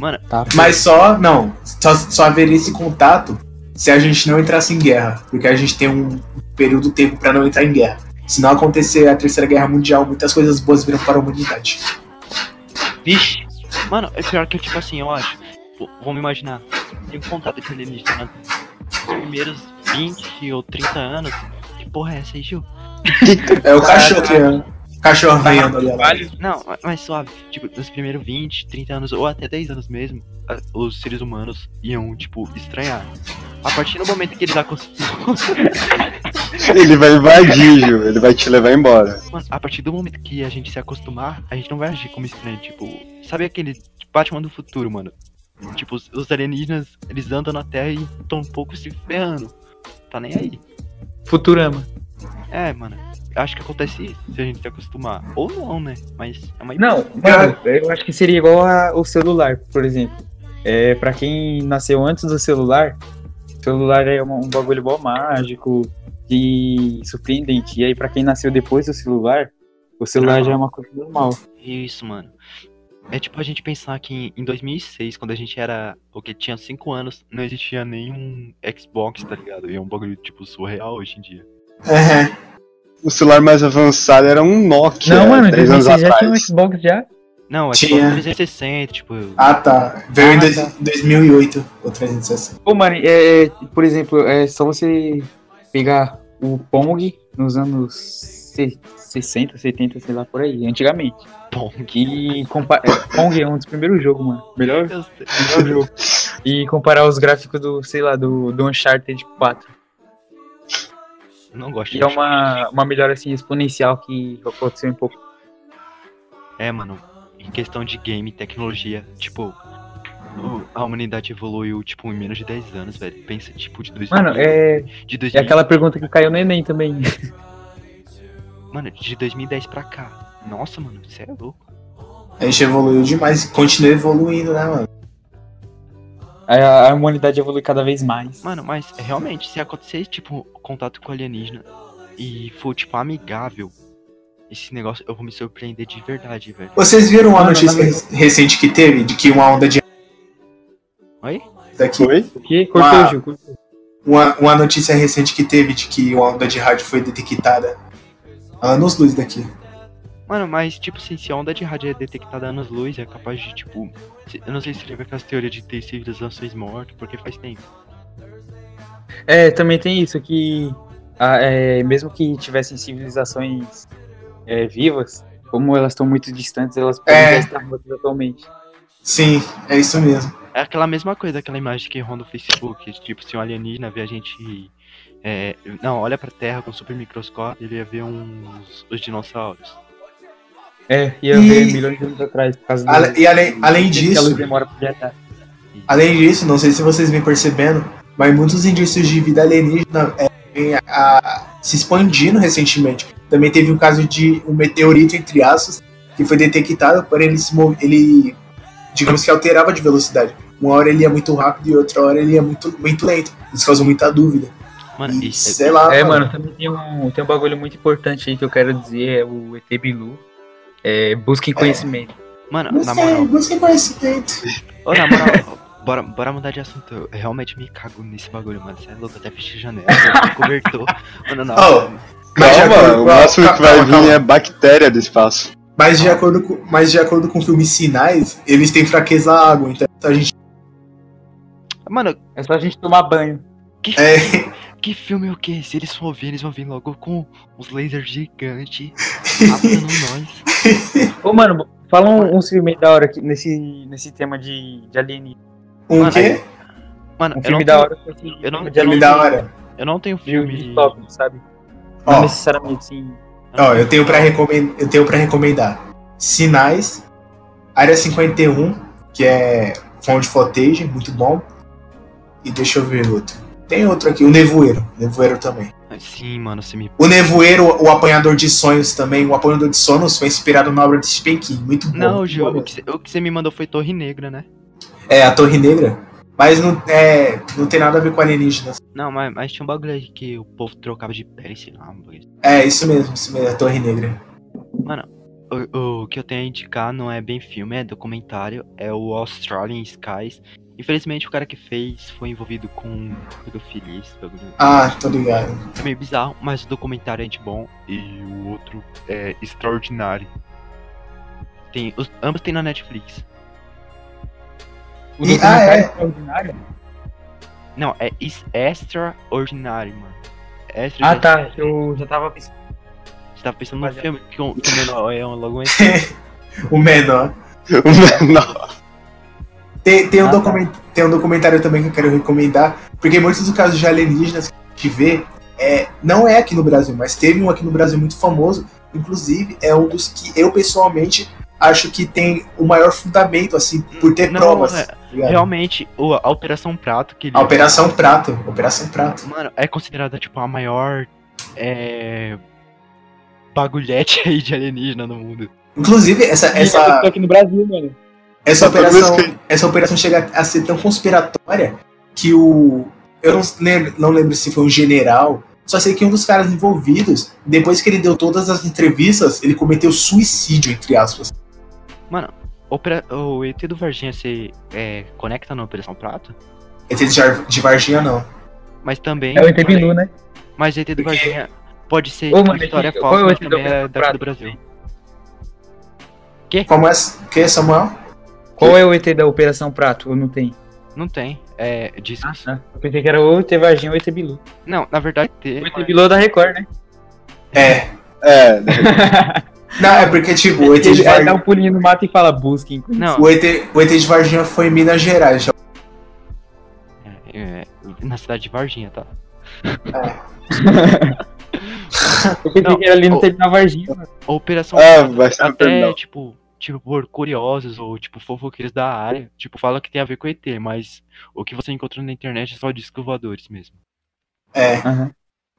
Speaker 1: Mano,
Speaker 4: Tá?
Speaker 2: Mas só, não, só, só haveria esse contato se a gente não entrasse em guerra. Porque a gente tem um período de tempo pra não entrar em guerra. Se não acontecer a Terceira Guerra Mundial, muitas coisas boas viram para a humanidade.
Speaker 1: vixe. Mano, é pior que, tipo assim, eu acho. Pô, Vamos imaginar. Tem um contato de alienígena nos primeiros 20 ou 30 anos. Que porra é essa aí, Gil?
Speaker 2: É o cachorro que. Cachorro vendo ali.
Speaker 1: Não, mas- suave. Tipo, nos primeiros 20, 30 anos, ou até 10 anos mesmo, os seres humanos iam, tipo, estranhar. A partir do momento que eles acostumam.
Speaker 3: Ele vai invadir, Gil. Ele vai te levar embora.
Speaker 1: Mano, a partir do momento que a gente se acostumar, a gente não vai agir como estranho. Tipo, sabe aquele Batman do futuro, mano? Tipo, os, os alienígenas, eles andam na Terra e estão um pouco se ferrando. Tá nem aí.
Speaker 4: Futurama.
Speaker 1: É, mano. Acho que acontece isso se a gente se acostumar. Ou não, né? Mas é uma
Speaker 4: Não, mano, eu acho que seria igual a- o celular, por exemplo. É, para quem nasceu antes do celular, o celular é um, um bagulho bom mágico e surpreendente. E aí, pra quem nasceu depois do celular, o celular
Speaker 1: Não.
Speaker 4: já é uma coisa normal.
Speaker 1: Isso, mano. É tipo a gente pensar que em 2006, quando a gente era. Porque tinha 5 anos, não existia nenhum Xbox, tá ligado? E é um bagulho, tipo, surreal hoje em dia.
Speaker 2: É,
Speaker 3: O celular mais avançado era um Nokia.
Speaker 4: Não, mano, em
Speaker 3: três anos
Speaker 4: 2006 já tinha um. Xbox já.
Speaker 1: Não, Xbox
Speaker 2: Tinha.
Speaker 1: 360, tipo.
Speaker 2: Ah tá. Veio em
Speaker 4: Ah,
Speaker 2: dois-
Speaker 4: tá.
Speaker 2: 2008, o 360.
Speaker 4: Pô, mano, é, é, por exemplo, é só você pegar o Pong nos anos 60, 70, sei lá, por aí, antigamente.
Speaker 1: Bom,
Speaker 4: E compa- é, Pong é um dos primeiros jogos, mano. Melhor, melhor jogo. E comparar os gráficos do, sei lá, do, do Uncharted 4.
Speaker 1: Não gosto
Speaker 4: E é uma, uma melhora assim exponencial que aconteceu em pouco.
Speaker 1: É, mano, em questão de game, tecnologia, tipo, a humanidade evoluiu, tipo, em menos de 10 anos, velho. Pensa, tipo, de 2000.
Speaker 4: Mano, é,
Speaker 1: De
Speaker 4: é
Speaker 1: 2000,
Speaker 4: aquela pergunta que caiu no Enem também.
Speaker 1: Mano, de 2010 pra cá. Nossa, mano, você é louco.
Speaker 2: A gente evoluiu demais e continua evoluindo, né, mano?
Speaker 4: A, a humanidade evolui cada vez mais.
Speaker 1: Mano, mas realmente, se acontecer, tipo, contato com alienígena e for, tipo, amigável, esse negócio eu vou me surpreender de verdade, velho.
Speaker 2: Vocês viram uma notícia recente que teve de que uma onda de.
Speaker 1: Oi?
Speaker 2: Daqui,
Speaker 3: Foi?
Speaker 4: O quê? Cortou,
Speaker 2: Ah.
Speaker 4: Gil. cortou.
Speaker 2: uma, uma notícia recente que teve de que uma onda de rádio foi detectada anos luz daqui.
Speaker 1: Mano, mas, tipo assim, se a onda de rádio é detectada a anos-luz, é capaz de, tipo... Eu não sei se lembra aquelas teorias de ter civilizações mortas, porque faz tempo.
Speaker 4: É, também tem isso que ah, é, mesmo que tivessem civilizações é, vivas, como elas estão muito distantes, elas podem
Speaker 2: É.
Speaker 4: estar mortas atualmente.
Speaker 2: Sim, é isso mesmo.
Speaker 1: É aquela mesma coisa, aquela imagem que ronda o Facebook, tipo, se um alienígena vê a gente. É, não, olha pra Terra com super microscópio, ele ia ver uns os dinossauros.
Speaker 4: É, ia
Speaker 2: E-
Speaker 4: ver milhões de anos atrás, por causa do-
Speaker 2: Ale- E além, além
Speaker 4: que a luz
Speaker 2: disso,
Speaker 4: demora pra viajar.
Speaker 2: além disso, não sei se vocês vêm percebendo, mas muitos indícios de vida alienígena é, vêm a, a- se expandindo recentemente. Também teve o caso de um meteorito, entre aspas, que foi detectado, porém ele se move, ele, digamos que alterava de velocidade. Uma hora ele ia muito rápido e outra hora ele ia muito, muito lento. Isso causou muita dúvida.
Speaker 1: Mano,
Speaker 2: E,
Speaker 1: isso
Speaker 2: sei lá,
Speaker 4: É, mano, também tem um, tem um bagulho muito importante aí que eu quero dizer, é o ET Bilu. É, busquem conhecimento.
Speaker 1: Mano, na moral,
Speaker 2: Busque conhecimento.
Speaker 1: ô, na moral, bora, bora mudar de assunto. Eu realmente me cago nesse bagulho, mano. Você é louco, até fechei janela, cobertor. Mano, não.
Speaker 2: Oh,
Speaker 3: Calma,
Speaker 2: acordo
Speaker 3: o máximo que vai
Speaker 2: calma,
Speaker 3: vir
Speaker 2: calma.
Speaker 3: é bactéria do espaço.
Speaker 2: Mas de, acordo com, mas de acordo com o filme Sinais, eles têm fraqueza à água. Então a gente.
Speaker 1: Mano,
Speaker 4: É só a gente tomar banho.
Speaker 1: que,
Speaker 2: É,
Speaker 1: que filme é o quê? Se eles for ver, eles vão vir logo com os lasers gigantes matando nós.
Speaker 4: Ô, mano, fala um, um filme da hora aqui nesse, nesse tema de, de alienígena.
Speaker 2: um
Speaker 1: Mano,
Speaker 2: quê?
Speaker 1: Mano,
Speaker 4: Um filme da hora
Speaker 1: eu não-
Speaker 4: de
Speaker 2: Filme da hora.
Speaker 1: eu não tenho
Speaker 4: Filme
Speaker 1: filme.
Speaker 4: distópico, sabe? Não necessariamente, sim.
Speaker 2: ó, eu tenho pra recomendar. Eu tenho para recomendar. Sinais, Área 51, que é found footage, muito bom. E deixa eu ver outro. Tem outro aqui, o Nevoeiro. Nevoeiro também.
Speaker 1: Sim, mano, você me.
Speaker 2: O Nevoeiro, o Apanhador de Sonhos também. O Apanhador de Sonhos foi inspirado na obra de Stephen King. Muito bom.
Speaker 1: Não, Gil, o que, você, o que você me mandou foi Torre Negra, né?
Speaker 2: É, a Torre Negra. Mas não, é, não tem nada a ver com alienígenas.
Speaker 1: Não, mas, mas tinha um bagulho aí que o povo trocava de pele, sei lá, um bagulho.
Speaker 2: É, isso mesmo, isso mesmo, a Torre Negra.
Speaker 1: O, o que eu tenho a indicar não é bem filme, é documentário, é o Australian Skies. Infelizmente o cara que fez foi envolvido com pedofilia, esse bagulho.
Speaker 2: Ah, tô ligado.
Speaker 1: É meio bizarro, mas o documentário é de bom e o outro é extraordinário. Tem, os, ambos tem na Netflix.
Speaker 4: O
Speaker 2: E-
Speaker 4: documentário
Speaker 2: ah, é.
Speaker 4: extraordinário.
Speaker 1: Não, é extraordinário, mano. Extra
Speaker 4: Ah,
Speaker 1: já-
Speaker 4: tá. Eu já tava pensando.
Speaker 1: Você tava pensando no filme que o, que o menor é um logo
Speaker 2: o menor.
Speaker 3: O menor.
Speaker 2: Tem, tem, um
Speaker 4: Ah, tá.
Speaker 2: document, tem um documentário também que eu quero recomendar, porque muitos dos casos de alienígenas que a gente vê é, não é aqui no Brasil, mas teve um aqui no Brasil muito famoso, inclusive é um dos que eu pessoalmente acho que tem o maior fundamento, assim, por ter
Speaker 1: Não,
Speaker 2: provas.
Speaker 1: é-
Speaker 2: tá?
Speaker 1: Realmente, o, a Operação Prato que ele.
Speaker 2: A Operação Prato. Operação Prato.
Speaker 1: Mano, é considerada tipo a maior. É. Bagulhete aí de alienígena no mundo.
Speaker 2: Inclusive, essa, essa,
Speaker 4: aqui no Brasil, mano.
Speaker 2: Essa, operação, essa operação chega a ser tão conspiratória que o. Eu não lembro, não lembro se foi um general. Só sei que um dos caras envolvidos, depois que ele deu todas as entrevistas, ele cometeu suicídio, entre aspas.
Speaker 1: Opera... O ET do Varginha se é, conecta na Operação Prato,
Speaker 2: ET de, Varginha, não.
Speaker 1: mas também.
Speaker 4: É o ET Bilu, né?
Speaker 1: Mas ET do
Speaker 2: Porque-
Speaker 1: Varginha pode ser
Speaker 4: Ô, mano,
Speaker 1: história
Speaker 4: é
Speaker 1: falsa,
Speaker 4: o
Speaker 1: mas também é daqui do? Brasil.
Speaker 2: Como é, que é, Samuel?
Speaker 4: Qual é o ET da Operação Prato? Ou não tem?
Speaker 1: Não tem. É. Discos.
Speaker 4: Ah, eu pensei que era o ET Varginha ou o ET Bilu.
Speaker 1: Não, na verdade tem.
Speaker 4: O ET Bilu é da Record, né?
Speaker 2: É.
Speaker 3: É,
Speaker 2: Não, é porque, tipo, o ET de
Speaker 4: Ele vai dar
Speaker 2: Varginha.
Speaker 4: um pulinho no mato e fala, busquem.
Speaker 1: Não,
Speaker 2: O ET, o ET de Varginha foi em Minas Gerais. já-
Speaker 1: é, é, na cidade de Varginha, tá?
Speaker 4: Eu pensei
Speaker 1: Não,
Speaker 4: que era ali no. ET da Varginha, mano.
Speaker 1: A Operação
Speaker 3: ah,
Speaker 1: Prato,
Speaker 3: vai ser
Speaker 1: até, tipo, tipo, por curiosos ou, tipo, fofoqueiros da área, tipo, fala que tem a ver com ET, mas o que você encontrou na internet é só discos voadores mesmo.
Speaker 2: É.
Speaker 4: Aham.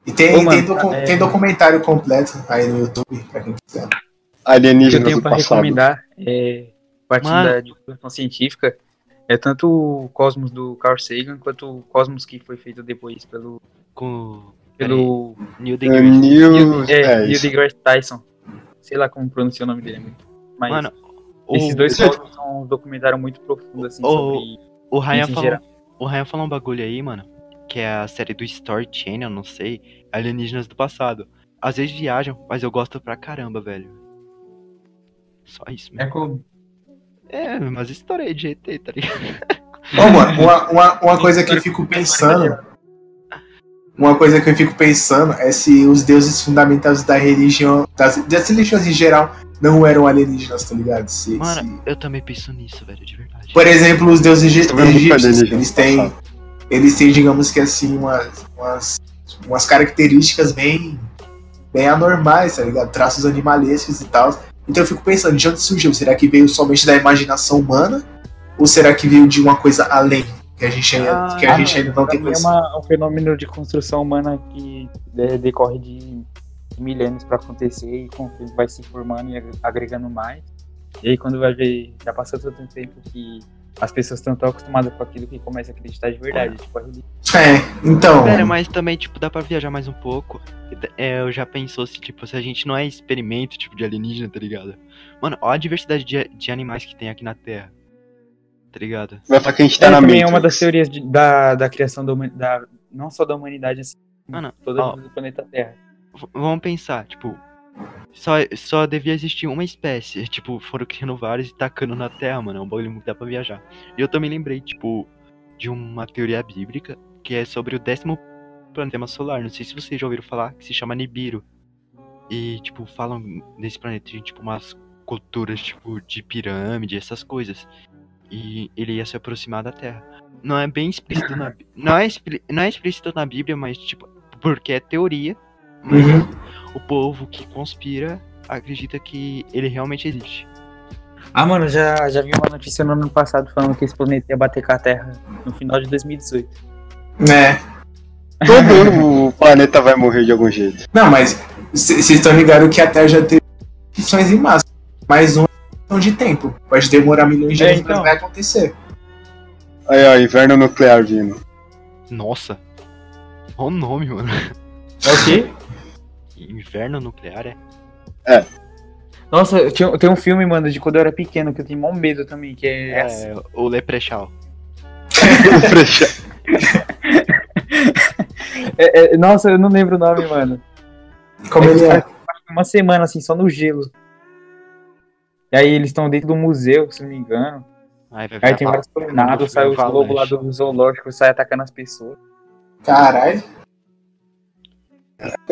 Speaker 2: E tem,
Speaker 4: Ô, mano,
Speaker 2: tem, docu-
Speaker 4: é-
Speaker 2: tem documentário completo aí no YouTube, pra quem quiser.
Speaker 4: O que eu
Speaker 3: Alienígenas
Speaker 4: tenho
Speaker 3: do
Speaker 4: pra
Speaker 3: passado.
Speaker 4: recomendar, é, partindo
Speaker 1: Mano.
Speaker 4: da divulgação científica, é tanto o Cosmos do Carl Sagan, quanto o Cosmos que foi feito depois pelo,
Speaker 1: Com.
Speaker 4: pelo
Speaker 1: Neil
Speaker 3: É,
Speaker 1: deGrasse.
Speaker 3: Neil,
Speaker 4: é,
Speaker 3: é,
Speaker 4: Neil
Speaker 3: isso.
Speaker 4: deGrasse Tyson. Sei lá como pronuncia o nome dele, amigo. Mas
Speaker 1: Mano,
Speaker 4: esses
Speaker 1: o,
Speaker 4: dois cosmos são um documentário muito profundo, assim,
Speaker 1: o-
Speaker 4: sobre
Speaker 1: o Ryan falou,
Speaker 4: geral.
Speaker 1: o Ryan falou um bagulho aí, mano, que é a série do Story Channel, não sei, Alienígenas do passado. Às vezes viajam, mas eu gosto pra caramba, velho. Só isso,
Speaker 4: É
Speaker 1: mesmo.
Speaker 4: como...
Speaker 1: É, mas história aí de ET, tá ligado?
Speaker 2: Ô, mano, uma, uma, uma coisa que eu fico pensando. Uma coisa que eu fico pensando é se os deuses fundamentais da religião, das, das religiões em geral, não eram alienígenas, tá ligado? Se,
Speaker 1: Mano,
Speaker 2: se-
Speaker 1: eu também penso nisso, velho, de verdade.
Speaker 2: Por exemplo, os deuses egípcios, eles têm, eles têm, digamos que assim, umas, umas, umas características bem, bem anormais, tá ligado? Traços animalescos e tal. Então eu fico pensando, de onde surgiu? Será que veio somente da imaginação humana? Ou será que veio de uma coisa além? Que a gente ainda,
Speaker 1: Ah,
Speaker 2: que a gente ainda não tem
Speaker 4: é uma- um fenômeno de construção humana que de- decorre de milênios pra acontecer e vai se formando e ag- agregando mais. E aí quando vai ver, já passou tanto tempo que as pessoas estão tão acostumadas com aquilo que começa a acreditar de verdade. Tipo, a religião.
Speaker 2: É, então.
Speaker 1: Mas também, tipo, dá pra viajar mais um pouco. É, eu já pensou se, tipo, se a gente não é experimento, tipo, de alienígena, tá ligado? Mano, olha a diversidade de, de animais que tem aqui na Terra. Tá ligado?
Speaker 3: Vai falar que a gente tá
Speaker 4: É,
Speaker 3: na
Speaker 4: também é
Speaker 3: Matrix.
Speaker 4: uma das teorias de- da, da criação da, da não só da humanidade, assim,
Speaker 1: Mano,
Speaker 4: toda
Speaker 1: ó.
Speaker 4: do planeta Terra.
Speaker 1: Vamos pensar, tipo, só, só devia existir uma espécie. Tipo, foram criando vários e tacando na Terra, mano. É um bagulho que dá pra viajar. E eu também lembrei, tipo, de uma teoria bíblica que é sobre o décimo planeta solar. Não sei se vocês já ouviram falar, que se chama Nibiru. E, tipo, falam nesse planeta de, tipo, umas culturas, tipo, de pirâmide, essas coisas. E ele ia se aproximar da Terra. Não é bem explícito na não é, não é explícito na Bíblia, mas, tipo, porque é teoria. Mas
Speaker 2: Uhum.
Speaker 1: o povo que conspira acredita que ele realmente existe.
Speaker 4: Ah, mano, já, já vi uma notícia no ano passado falando que esse planeta ia bater com a Terra no final de 2018.
Speaker 2: Né?
Speaker 3: Todo o planeta vai morrer de algum jeito.
Speaker 2: Não, mas vocês estão ligados que a Terra já teve extinções em massa. Mais uma questão de tempo. Pode demorar milhões de
Speaker 4: É,
Speaker 2: anos, mas
Speaker 4: então.
Speaker 2: vai acontecer.
Speaker 3: Aí, ó, inverno nuclear vindo.
Speaker 1: Nossa! Olha o nome, mano.
Speaker 4: É o quê?
Speaker 1: Inverno nuclear é?
Speaker 4: Nossa, eu tinha, tem um filme, mano, de quando eu era pequeno, que eu tenho mó medo também, que é, assim.
Speaker 1: É, o Leprechaun.
Speaker 3: Frecha-
Speaker 4: É- é- Nossa, eu não lembro o nome, mano.
Speaker 2: Como ele é.
Speaker 4: Uma semana, assim, só no gelo. E aí eles estão dentro do museu, se não me engano.
Speaker 1: Aí vai
Speaker 4: Aí tem vários tornados, sai os lobos lá do zoológico, sai atacando as pessoas.
Speaker 2: Caralho.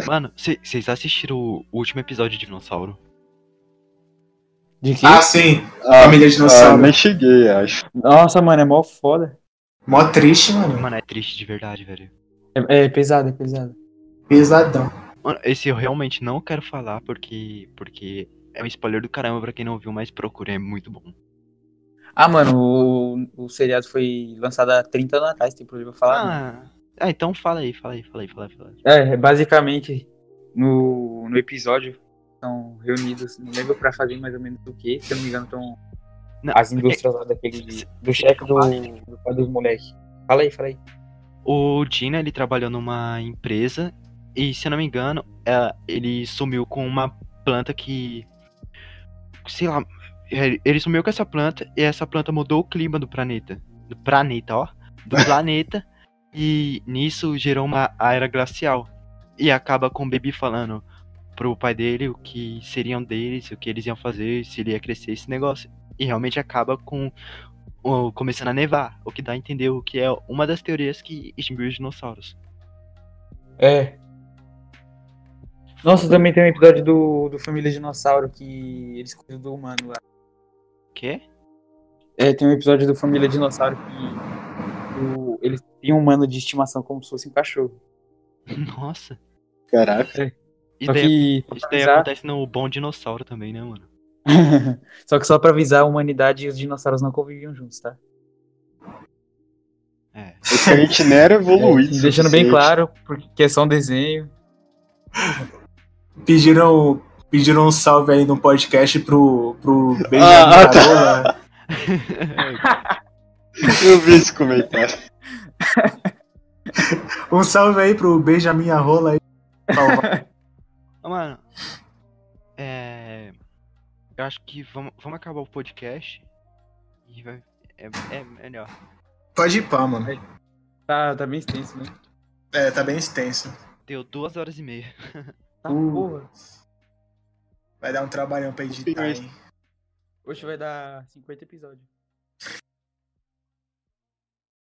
Speaker 1: Mano, vocês assistiram o último episódio de Dinossauro?
Speaker 4: De quê?
Speaker 2: Ah, sim.
Speaker 3: Ah,
Speaker 2: Família
Speaker 3: ah,
Speaker 2: Dinossauro.
Speaker 3: nem cheguei, acho.
Speaker 4: Nossa, mano, é mó foda.
Speaker 2: Mó triste, mano.
Speaker 1: Mano, é triste de verdade, velho.
Speaker 4: É, é pesado, é pesado.
Speaker 2: Pesadão.
Speaker 1: Mano, esse eu realmente não quero falar porque. porque é um spoiler do caramba pra quem não viu, mas procure, é muito bom.
Speaker 4: Ah, mano, o, o seriado foi lançado há 30 anos atrás, tem problema falar.
Speaker 1: Ah, ah, então fala aí, fala aí, fala aí, fala aí. Fala aí.
Speaker 4: É, basicamente, no, no episódio, estão reunidos, não lembro pra fazer mais ou menos o que, se eu não me engano, estão as indústrias lá daquele, do chefe do, do pai dos moleques. Fala aí, fala aí.
Speaker 1: O Dina, ele trabalhou numa empresa e, se eu não me engano, ela- ele sumiu com uma planta que. Sei lá. ele- Ele sumiu com essa planta e essa planta mudou o clima do planeta. Do planeta, ó. Do planeta. E nisso gerou uma era glacial. E acaba com o Baby falando pro pai dele o que seriam deles, o que eles iam fazer, se ele ia crescer esse negócio. E realmente acaba com o- começando a nevar, o que dá a entender o que é uma das teorias que extinguiu os dinossauros.
Speaker 4: É. Nossa, também tem um episódio do, do Família Dinossauro que eles cuidam do humano lá.
Speaker 1: Quê?
Speaker 4: É, tem um episódio do Família Dinossauro que o, eles tinham um humano de estimação como se fosse um cachorro.
Speaker 1: Nossa.
Speaker 3: Caraca.
Speaker 1: Isso
Speaker 4: Só
Speaker 1: daí,
Speaker 4: que,
Speaker 1: isso daí
Speaker 4: avisar-
Speaker 1: acontece no Bom Dinossauro também, né, mano?
Speaker 4: Só que só pra avisar, a humanidade e os dinossauros não conviviam juntos, tá?
Speaker 1: É.
Speaker 3: É gente não era evoluído.
Speaker 4: É, deixando bem claro, porque é só um desenho.
Speaker 2: Pediram, pediram um salve aí no podcast pro, pro Benjamin
Speaker 3: Ah, tá.
Speaker 2: Carola.
Speaker 3: Eu vi esse comentário.
Speaker 2: Um salve aí pro Benjamin Arrola aí.
Speaker 1: Ah, Mano, é. Eu acho que vamos, vamos acabar o podcast e vai. É, é melhor.
Speaker 2: Pode ir pá, mano.
Speaker 4: Tá, tá bem extenso, né?
Speaker 2: É, tá bem extenso.
Speaker 1: Deu duas horas e meia.
Speaker 4: Tá,
Speaker 2: Uh.
Speaker 4: porra.
Speaker 2: Vai dar um trabalhão pra editar, hein?
Speaker 4: Hoje vai dar 50 episódios.